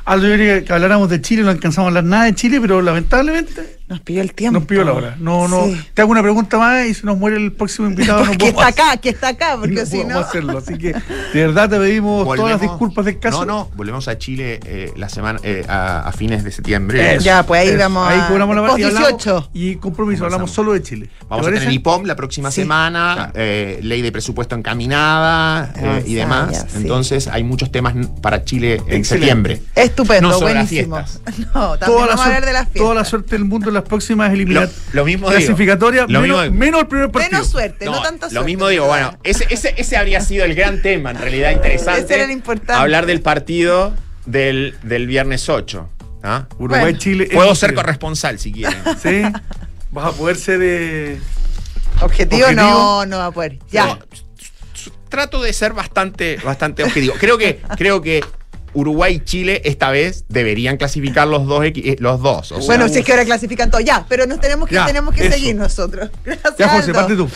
Speaker 1: Aldo, yo quería que habláramos de Chile, no alcanzamos a hablar nada de Chile, pero lamentablemente
Speaker 2: Nos pidió el tiempo.
Speaker 1: nos pidió la hora. No, no.
Speaker 2: Sí.
Speaker 1: Te hago una pregunta más y se nos muere el próximo invitado. no
Speaker 2: que
Speaker 1: podemos
Speaker 2: está acá, que está acá, porque
Speaker 1: no
Speaker 2: si
Speaker 1: podemos
Speaker 2: no.
Speaker 1: hacerlo. Así que, de verdad, te pedimos todas las disculpas del caso.
Speaker 3: No, no, volvemos a Chile eh, la semana eh, a, a fines de septiembre.
Speaker 1: Eso,
Speaker 2: Ya, pues ahí
Speaker 1: eso.
Speaker 2: vamos
Speaker 1: Ahí
Speaker 2: a-
Speaker 1: cobramos la hablamos-
Speaker 2: 18.
Speaker 1: Y compromiso, hablamos solo de Chile. ¿Te
Speaker 3: Vamos a tener IPOM la próxima
Speaker 2: Sí.
Speaker 3: semana,
Speaker 1: Claro.
Speaker 3: eh, ley de presupuesto encaminada eh,
Speaker 2: Ah,
Speaker 3: y demás.
Speaker 2: ya, sí.
Speaker 3: Entonces hay muchos temas para Chile en
Speaker 1: Excelente.
Speaker 3: septiembre.
Speaker 2: Estupendo,
Speaker 3: No las
Speaker 2: buenísimo.
Speaker 3: fiestas. *laughs*
Speaker 2: No, también
Speaker 1: Toda la,
Speaker 2: vamos a hablar
Speaker 1: suerte,
Speaker 2: de las fiestas.
Speaker 1: toda la suerte del mundo en las próximas eliminatorias.
Speaker 3: lo mismo digo.
Speaker 1: Clasificatorias,
Speaker 3: Lo
Speaker 1: menos,
Speaker 3: mismo
Speaker 1: menos el primer partido.
Speaker 2: Menos suerte, no,
Speaker 3: No,
Speaker 2: tanta suerte.
Speaker 3: Lo mismo digo, bueno, ese, ese, ese habría sido el gran tema, en realidad interesante.
Speaker 2: Ese era el importante.
Speaker 3: Hablar del partido del, del viernes 8. ¿ah?
Speaker 1: Uruguay,
Speaker 2: Bueno.
Speaker 1: Chile.
Speaker 3: Puedo ser corresponsal si quieren. *laughs*
Speaker 1: Sí. Vas a poder ser. eh,
Speaker 2: Objetivo,
Speaker 1: Objetivo.
Speaker 2: no, no va a poder. Ya.
Speaker 3: No, trato de ser bastante, bastante objetivo. Creo que, creo que Uruguay y Chile esta vez deberían clasificar los dos, eh, los dos. o sea,
Speaker 2: bueno, si es que ahora clasifican todo, ya, pero nos tenemos que,
Speaker 1: Ya,
Speaker 2: tenemos que
Speaker 1: eso.
Speaker 2: seguir nosotros. *laughs* Gracias.
Speaker 1: Ya, José, parte tú.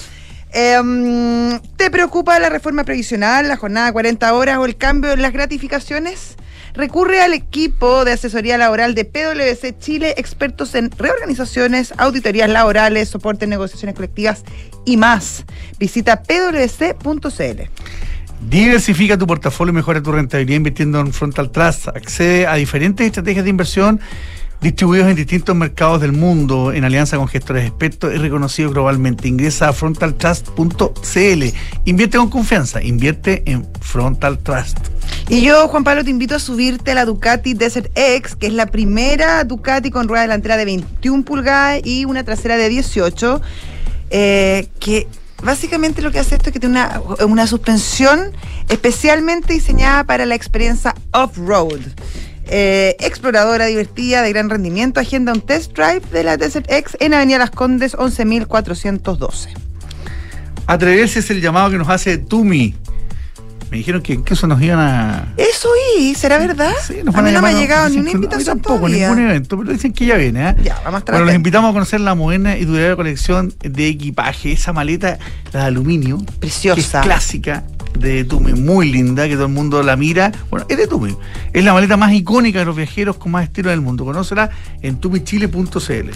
Speaker 2: Em, ¿Te preocupa la reforma previsional, la jornada de 40 horas o el cambio en las gratificaciones? Recurre al equipo de asesoría laboral de PwC Chile, expertos en reorganizaciones, auditorías laborales, soporte en negociaciones colectivas y más. Visita pwc.cl.
Speaker 1: Diversifica tu portafolio y mejora tu rentabilidad invirtiendo en Frontal Trust. Accede a diferentes estrategias de inversión distribuidos en distintos mercados del mundo en alianza con gestores expertos y reconocidos globalmente. Ingresa a frontaltrust.cl. Invierte con confianza. Invierte en Frontal Trust.
Speaker 2: Y yo, Juan Pablo, te invito a subirte a la Ducati Desert X, que es la primera Ducati con rueda delantera de 21 pulgadas y una trasera de 18, eh, que básicamente lo que hace esto es que tiene una, una suspensión especialmente diseñada para la experiencia off-road. Eh, exploradora, divertida, de gran rendimiento, agenda un test drive de la Desert X en Avenida Las Condes 11.412.
Speaker 1: Atreverse es el llamado que nos hace Tumi. Me dijeron que incluso nos iban a.
Speaker 2: Eso y, ¿será verdad?
Speaker 1: Sí, nos
Speaker 2: a
Speaker 1: van
Speaker 2: mí no me ha llegado ni una
Speaker 1: a
Speaker 2: invitación
Speaker 1: tampoco,
Speaker 2: todavía.
Speaker 1: ningún evento, pero dicen que ya viene, ¿eh?
Speaker 2: Ya, vamos a
Speaker 1: Bueno, los invitamos a conocer la moderna y duradera colección de equipaje. Esa maleta, la de aluminio, que es
Speaker 2: Preciosa.
Speaker 1: clásica de Tumi, muy linda, que todo el mundo la mira. Bueno, es de Tumi. Es la maleta más icónica de los viajeros con más estilo del mundo. Conócela en tumichile.cl.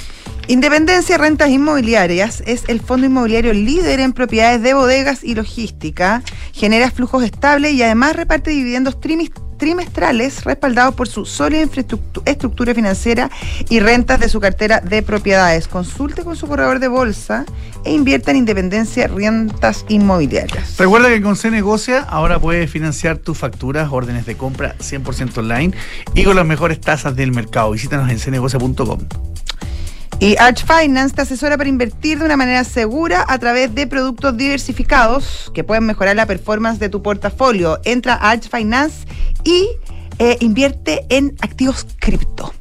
Speaker 2: Independencia Rentas Inmobiliarias es el fondo inmobiliario líder en propiedades de bodegas y logística. Genera flujos estables y además reparte dividendos trimis- trimestrales respaldados por su sólida infraestructu- estructura financiera y rentas de su cartera de propiedades. Consulte con su corredor de bolsa e invierta en Independencia Rentas Inmobiliarias.
Speaker 1: Recuerda que con C Negocia ahora puedes financiar tus facturas, órdenes de compra 100% online y con las mejores tasas del mercado. Visítanos en cnegocia.com.
Speaker 2: Y Arch Finance te asesora para invertir de una manera segura a través de productos diversificados que pueden mejorar la performance de tu portafolio. Entra a Arch Finance y eh, invierte en activos cripto.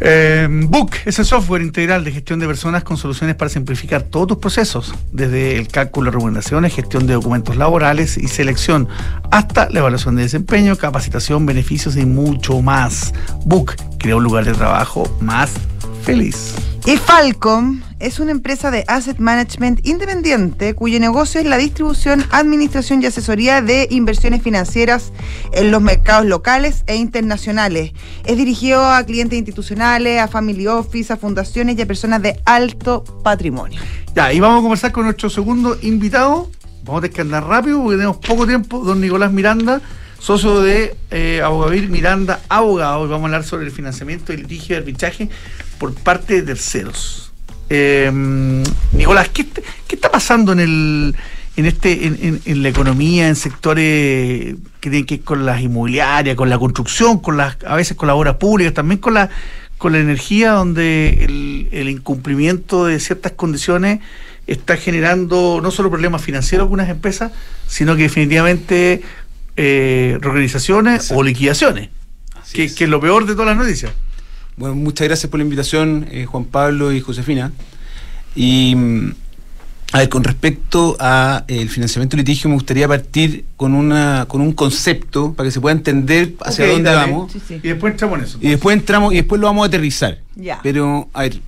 Speaker 1: Eh, Book es el software integral de gestión de personas con soluciones para simplificar todos tus procesos, desde el cálculo de remuneraciones, gestión de documentos laborales y selección, hasta la evaluación de desempeño, capacitación, beneficios y mucho más. Book crea un lugar de trabajo más feliz.
Speaker 2: Y Falcom es una empresa de asset management independiente cuyo negocio es la distribución, administración y asesoría de inversiones financieras en los mercados locales e internacionales. Es dirigido a clientes institucionales, a family office, a fundaciones y a personas de alto patrimonio.
Speaker 1: Ya, y vamos a conversar con nuestro segundo invitado. Vamos a tener que andar rápido porque tenemos poco tiempo. Don Nicolás Miranda, socio de eh, Abogavir Miranda Abogado. Vamos a hablar sobre el financiamiento y litigio de arbitraje por parte de terceros. Eh, Nicolás, ¿qué, ¿qué, está pasando en el en este en, en, la economía, en sectores que tienen que ver con las inmobiliarias, con la construcción, con las a veces con la obra pública, también con la con la energía, donde el, el incumplimiento de ciertas condiciones está generando no solo problemas financieros a algunas empresas, sino que definitivamente eh, reorganizaciones o liquidaciones, que, es. que, es lo peor de todas las noticias.
Speaker 4: Bueno, muchas gracias por la invitación, eh, Juan Pablo y Josefina. Y mm, a ver, con respecto al el financiamiento litigio, me gustaría partir con una con un concepto para que se pueda entender hacia dónde
Speaker 1: dale.
Speaker 4: vamos.
Speaker 2: Sí, sí.
Speaker 1: Y después entramos en eso.
Speaker 4: Y después entramos y después lo vamos a aterrizar.
Speaker 2: Ya.
Speaker 4: Pero, a ver,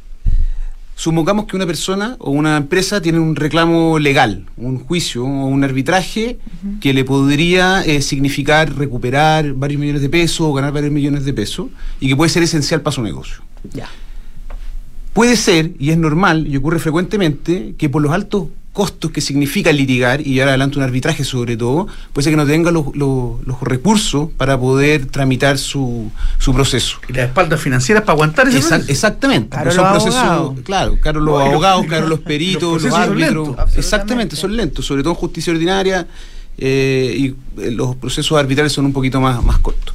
Speaker 4: supongamos que una persona o una empresa tiene un reclamo legal, un juicio o un arbitraje que le podría eh, significar recuperar varios millones de pesos o ganar varios millones de pesos y que puede ser esencial para su negocio.
Speaker 2: Ya.
Speaker 4: Puede ser, y es normal, y ocurre frecuentemente, que por los altos costos que significa litigar y llevar adelante un arbitraje sobre todo, puede ser que no tenga los, los- los recursos para poder tramitar su, su proceso.
Speaker 1: Y las espaldas financieras para aguantar ese
Speaker 4: Exact-
Speaker 1: proceso.
Speaker 4: exactamente.
Speaker 2: Caro
Speaker 4: son
Speaker 2: los
Speaker 4: procesos,
Speaker 2: abogados.
Speaker 4: claro, caro los abogados,
Speaker 1: y *laughs*
Speaker 4: caro
Speaker 1: los-
Speaker 4: peritos,
Speaker 1: los
Speaker 4: los,
Speaker 1: procesos son
Speaker 4: árbitros.
Speaker 1: lentos.
Speaker 4: Exactamente, son lentos, sobre todo en justicia ordinaria eh, y eh, los procesos arbitrales son un poquito más, más cortos.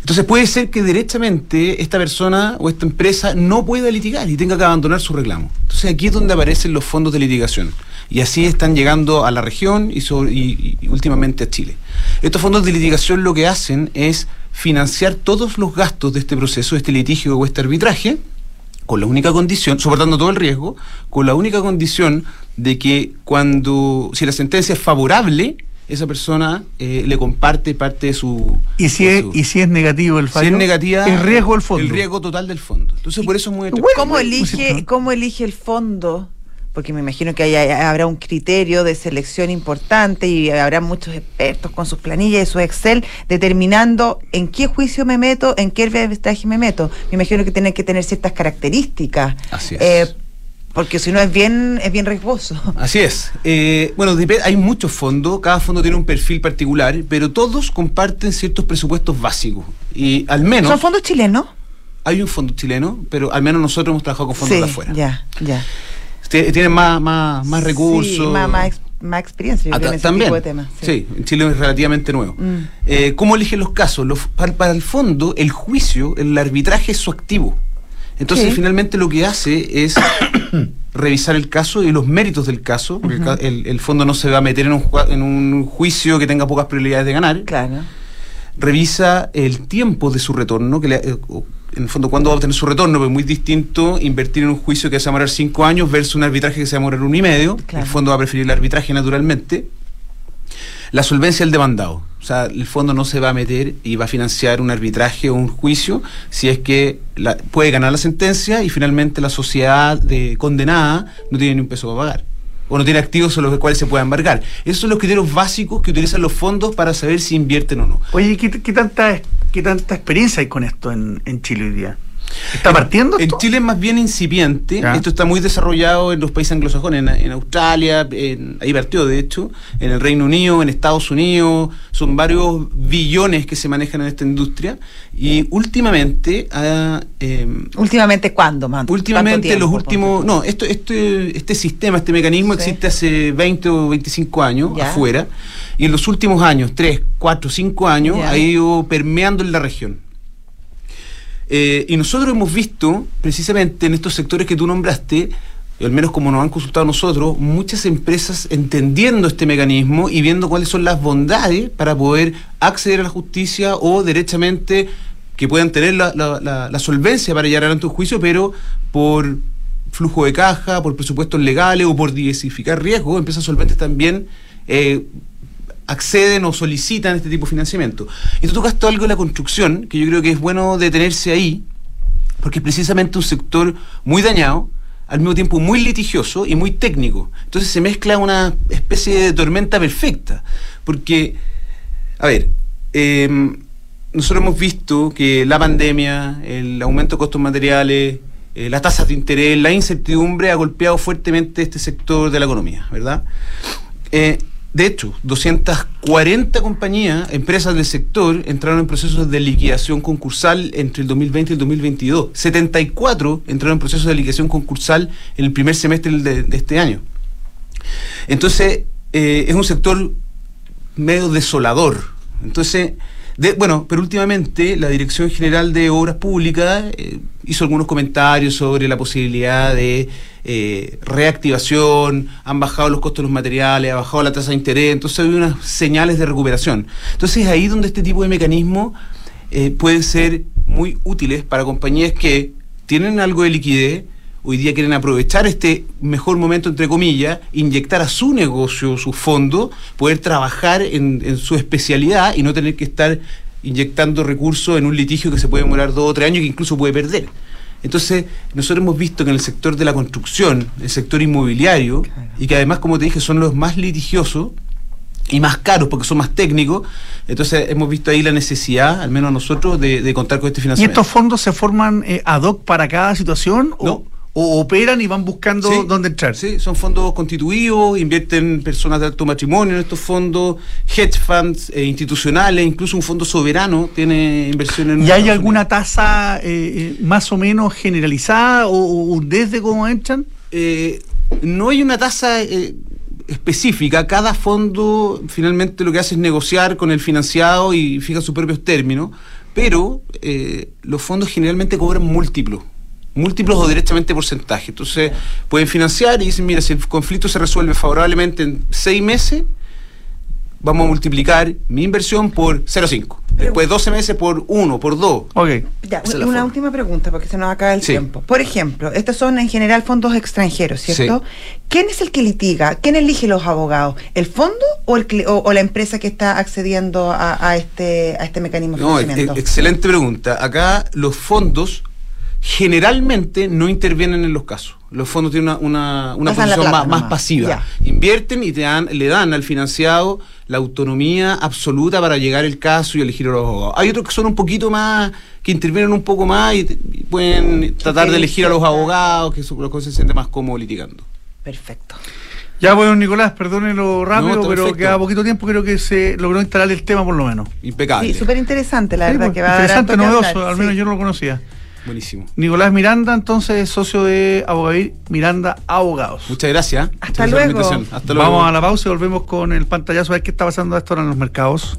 Speaker 4: Entonces puede ser que derechamente esta persona o esta empresa no pueda litigar y tenga que abandonar su reclamo. Entonces aquí es donde aparecen los fondos de litigación. Y así están llegando a la región y, sobre- y- y últimamente a Chile. Estos fondos de litigación lo que hacen es financiar todos los gastos de este proceso, de este litigio o este arbitraje, con la única condición, soportando todo el riesgo, con la única condición de que cuando, si la sentencia es favorable, esa persona eh, le comparte parte de su...
Speaker 1: Y si, es,
Speaker 4: su-
Speaker 1: y si es negativo el
Speaker 4: si
Speaker 1: fallo,
Speaker 4: es negativa,
Speaker 1: es riesgo del fondo.
Speaker 4: El riesgo total del fondo. Entonces, por eso es muy...
Speaker 1: Bueno,
Speaker 2: ¿Cómo
Speaker 1: bueno,
Speaker 2: elige,
Speaker 1: pues,
Speaker 2: cómo elige el fondo? Porque me imagino que habrá un criterio de selección importante y habrá muchos expertos con sus planillas y sus Excel determinando en qué juicio me meto, en qué arbitraje me meto. Me imagino que tienen que tener ciertas características.
Speaker 4: Así es.
Speaker 2: Eh, porque si no es bien, es bien riesgoso. *laughs*
Speaker 4: Así es. Eh, bueno, hay muchos fondos, cada fondo tiene un perfil particular, pero todos comparten ciertos presupuestos básicos. Y al menos
Speaker 2: ¿Son fondos chilenos?
Speaker 4: hay un fondo chileno, pero al menos nosotros hemos trabajado con fondos
Speaker 2: sí,
Speaker 4: de afuera.
Speaker 2: ya, ya.
Speaker 4: Tie- Tienen más, más, más recursos.
Speaker 2: Sí, más, más, ex- más experiencia yo creo, en ese
Speaker 4: también.
Speaker 2: tipo de temas.
Speaker 4: Sí. en Chile es relativamente nuevo.
Speaker 2: Mm.
Speaker 4: Eh, ¿Cómo eligen los casos? Los- para, para el fondo, el juicio, el arbitraje es su activo. Entonces,
Speaker 2: Sí.
Speaker 4: finalmente lo que hace es *coughs* revisar el caso y los méritos del caso, porque el ca- el, el fondo no se va a meter en un, en un juicio que tenga pocas probabilidades de ganar.
Speaker 2: Claro.
Speaker 4: Revisa el tiempo de su retorno, que le- eh, en el fondo, cuándo va a obtener su retorno, porque es muy distinto invertir en un juicio que se va a demorar cinco años versus un arbitraje que se va a demorar un y medio.
Speaker 2: Claro.
Speaker 4: El fondo va a preferir el arbitraje naturalmente. La solvencia del demandado. O sea, el fondo no se va a meter y va a financiar un arbitraje o un juicio si es que la- puede ganar la sentencia y finalmente la sociedad de, condenada no tiene ni un peso para pagar. O no tiene activos sobre los cuales se pueda embargar. Esos son los criterios básicos que utilizan los fondos para saber si invierten o no.
Speaker 1: Oye, ¿qué, qué tanta, ¿qué tanta experiencia hay con esto en, en Chile hoy día? ¿Está partiendo
Speaker 4: En
Speaker 1: esto?
Speaker 4: Chile es más bien incipiente.
Speaker 1: Ya.
Speaker 4: Esto está muy desarrollado en los países anglosajones, en, en Australia, en- ahí partió de hecho, en el Reino Unido, en Estados Unidos. Son varios billones que se manejan en esta industria. Y últimamente, ah,
Speaker 2: Últimamente, ¿cuándo, man?
Speaker 4: últimamente
Speaker 2: ¿Cuánto
Speaker 4: los últimos, no, esto, este, este sistema, este mecanismo
Speaker 2: Sí.
Speaker 4: existe hace 20 o 25 años
Speaker 2: Ya.
Speaker 4: afuera. Y en los últimos años, 3, 4, 5 años,
Speaker 2: Ya.
Speaker 4: ha ido permeando en la región. Eh, y nosotros hemos visto, precisamente en estos sectores que tú nombraste, al menos como nos han consultado nosotros, muchas empresas entendiendo este mecanismo y viendo cuáles son las bondades para poder acceder a la justicia o derechamente que puedan tener la, la- solvencia para llevar adelante un juicio, pero por flujo de caja, por presupuestos legales o por diversificar riesgos, empresas solventes también eh, acceden o solicitan este tipo de financiamiento. Y tú tocaste algo de la construcción, que yo creo que es bueno detenerse ahí, porque es precisamente un sector muy dañado, al mismo tiempo muy litigioso y muy técnico. Entonces se mezcla una especie de tormenta perfecta, porque, a ver, em, nosotros hemos visto que la pandemia, el aumento de costos materiales, eh, las tasas de interés, la incertidumbre ha golpeado fuertemente este sector de la economía, ¿verdad? Eh, de hecho, 240 compañías, empresas del sector, entraron en procesos de liquidación concursal entre el 2020 y el 2022. 74 entraron en procesos de liquidación concursal en el primer semestre de, este año. Entonces, eh, es un sector medio desolador. Entonces, bueno, pero últimamente la Dirección General de Obras Públicas eh, hizo algunos comentarios sobre la posibilidad de eh, reactivación, han bajado los costos de los materiales, ha bajado la tasa de interés, entonces hay unas señales de recuperación. Entonces es ahí donde este tipo de mecanismos eh, pueden ser muy útiles para compañías que tienen algo de liquidez, hoy día quieren aprovechar este mejor momento, entre comillas, inyectar a su negocio, su fondo, poder trabajar en, en su especialidad y no tener que estar inyectando recursos en un litigio que se puede demorar dos o tres años y que incluso puede perder. Entonces, nosotros hemos visto que en el sector de la construcción, el sector inmobiliario, y que además, como te dije, son los más litigiosos, y más caros porque son más técnicos. Entonces hemos visto ahí la necesidad, al menos nosotros, de, de contar con este
Speaker 1: ¿Y
Speaker 4: financiamiento.
Speaker 1: estos fondos se forman eh, ad hoc para cada situación o,
Speaker 4: No.
Speaker 1: O operan y van buscando
Speaker 4: Sí,
Speaker 1: dónde entrar?
Speaker 4: Sí, son fondos constituidos, invierten personas de alto matrimonio en estos fondos, hedge funds eh, institucionales, incluso un fondo soberano tiene inversión en
Speaker 1: ¿Y hay alguna tasa eh, eh, más o menos generalizada o, o desde cómo entran?
Speaker 4: eh, no hay una tasa eh, específica. Cada fondo finalmente lo que hace es negociar con el financiado y fija sus propios términos, pero eh, los fondos generalmente cobran múltiplos. Múltiplos o directamente porcentaje. Entonces pueden financiar y dicen, mira, si el conflicto se resuelve favorablemente en seis meses, vamos a multiplicar mi inversión por 0,5. Después 12 meses por 1, por 2.
Speaker 1: Ok.
Speaker 2: Ya,
Speaker 4: Esa
Speaker 2: una última pregunta porque se nos acaba el
Speaker 4: Sí.
Speaker 2: tiempo. Por ejemplo, estos son en general fondos extranjeros, ¿cierto?
Speaker 4: Sí.
Speaker 2: ¿Quién es el que litiga? ¿Quién elige los abogados? ¿El fondo o, el, cli- o, o la empresa que está accediendo a, a este, a este mecanismo de
Speaker 4: No, ex-
Speaker 2: financiamiento?
Speaker 4: excelente pregunta. Acá los fondos generalmente no intervienen en los casos. Los fondos tienen una, una, posición
Speaker 2: plata
Speaker 4: más, pasiva.
Speaker 2: Ya.
Speaker 4: Invierten y te dan, le dan al financiado la autonomía absoluta para llegar el caso y elegir a los abogados. Hay otros que son un poquito más, que intervienen un poco más y, pueden tratar de elegir a los abogados, que son los que se sienten más cómodos litigando.
Speaker 2: Perfecto.
Speaker 1: Ya, bueno, Nicolás, perdónenlo rápido,
Speaker 4: No,
Speaker 1: pero queda poquito tiempo, creo que se logró instalar el tema por lo menos.
Speaker 4: Impecable.
Speaker 2: Sí, súper interesante, la
Speaker 1: Sí,
Speaker 2: verdad,
Speaker 1: pues,
Speaker 2: que va a dar
Speaker 1: interesante,
Speaker 2: harto que
Speaker 1: novedoso, al menos
Speaker 2: sí.
Speaker 1: yo no lo conocía.
Speaker 4: Buenísimo.
Speaker 1: Nicolás Miranda, entonces, es socio de Abogadir Miranda Abogados.
Speaker 4: Muchas gracias.
Speaker 2: Hasta
Speaker 4: Muchas gracias por la
Speaker 2: luego.
Speaker 4: invitación. Hasta luego.
Speaker 1: Vamos a la pausa y volvemos con el pantallazo a ver qué está pasando a esta hora en los mercados.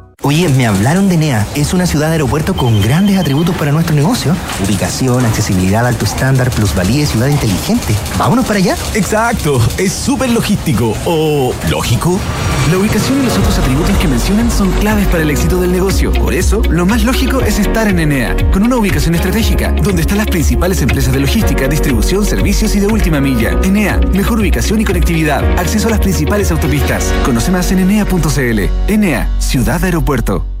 Speaker 5: Oye, me hablaron de NEA. Es una ciudad de aeropuerto con grandes atributos para nuestro negocio. Ubicación, accesibilidad, alto estándar, plusvalía y ciudad inteligente. Vámonos para allá.
Speaker 6: Exacto, es súper logístico o lógico.
Speaker 7: La ubicación y los otros atributos que mencionan son claves para el éxito del negocio. Por eso, lo más lógico es estar en Enea, con una ubicación estratégica, donde están las principales empresas de logística, distribución, servicios y de última milla. Enea, mejor ubicación y conectividad, acceso a las principales autopistas. Conoce más en enea.cl. Enea, ciudad aeropuerto aeropuerto.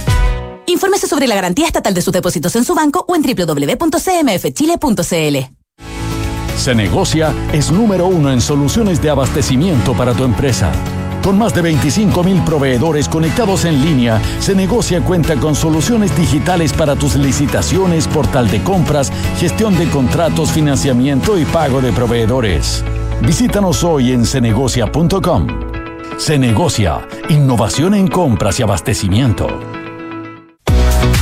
Speaker 8: Infórmese sobre la garantía estatal de sus depósitos en su banco o en www.cmfchile.cl.
Speaker 9: Se negocia es número uno en soluciones de abastecimiento para tu empresa. Con más de 25 mil proveedores conectados en línea, Cenegocia cuenta con soluciones digitales para tus licitaciones, portal de compras, gestión de contratos, financiamiento y pago de proveedores. Visítanos hoy en cenegocia.com. Cenegocia, innovación en compras y abastecimiento.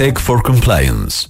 Speaker 6: Tech for Compliance.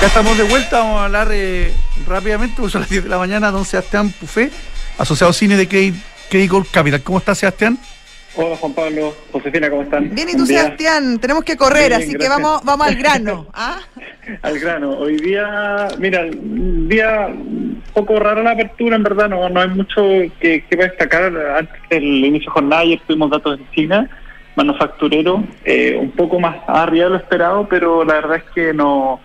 Speaker 1: Ya estamos de vuelta, vamos a hablar eh, rápidamente, porque son las 10 de la mañana, don Sebastián Pufé, asociado cine de Credit Gold Capital. ¿Cómo está Sebastián?
Speaker 10: Hola Juan Pablo, Josefina, ¿cómo están?
Speaker 2: Bien, y tú Sebastián, tenemos que correr, así que vamos, vamos al grano. *laughs* ¿ah?
Speaker 10: al grano. Hoy día, mira, un día un poco raro la apertura, en verdad, no, no hay mucho que, que destacar. Antes del inicio de jornada ayer tuvimos datos de China, manufacturero, eh, un poco más arriba de lo esperado, pero la verdad es que no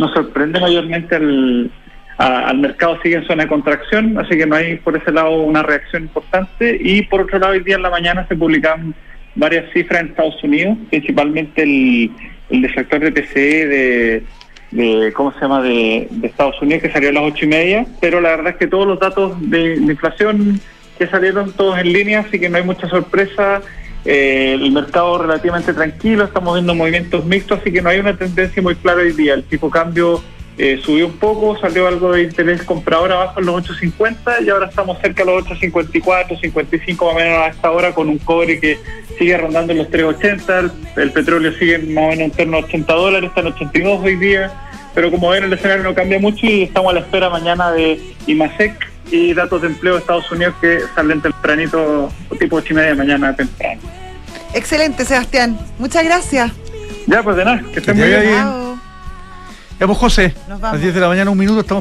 Speaker 10: nos sorprende mayormente al, al mercado sigue en zona de contracción, así que no hay por ese lado una reacción importante. Y por otro lado, hoy día en la mañana se publican varias cifras en Estados Unidos, principalmente el, el del de PCE de, de, ¿cómo se llama?, de, de, Estados Unidos, que salió a las ocho y media, pero la verdad es que todos los datos de inflación que salieron todos en línea, así que no hay mucha sorpresa. Eh, el mercado relativamente tranquilo, estamos viendo movimientos mixtos, así que no hay una tendencia muy clara hoy día. El tipo cambio eh, subió un poco, salió algo de interés comprador abajo en los 8.50 y ahora estamos cerca de los 8.54, 55 más o menos a esta hora con un cobre que sigue rondando en los 3.80, el, el petróleo sigue más o menos en torno a 80 dólares, está en 82 hoy día, pero como ven el escenario no cambia mucho y estamos a la espera mañana de IMASEC y datos de empleo de Estados Unidos que salen tempranito, tipo 8 y media de mañana temprano.
Speaker 2: Excelente, Sebastián. Muchas gracias.
Speaker 10: Ya, pues de nada, que estén muy bien.
Speaker 1: Ya pues José,
Speaker 2: Nos
Speaker 1: a
Speaker 2: vamos.
Speaker 1: las 10 de la mañana, un minuto, estamos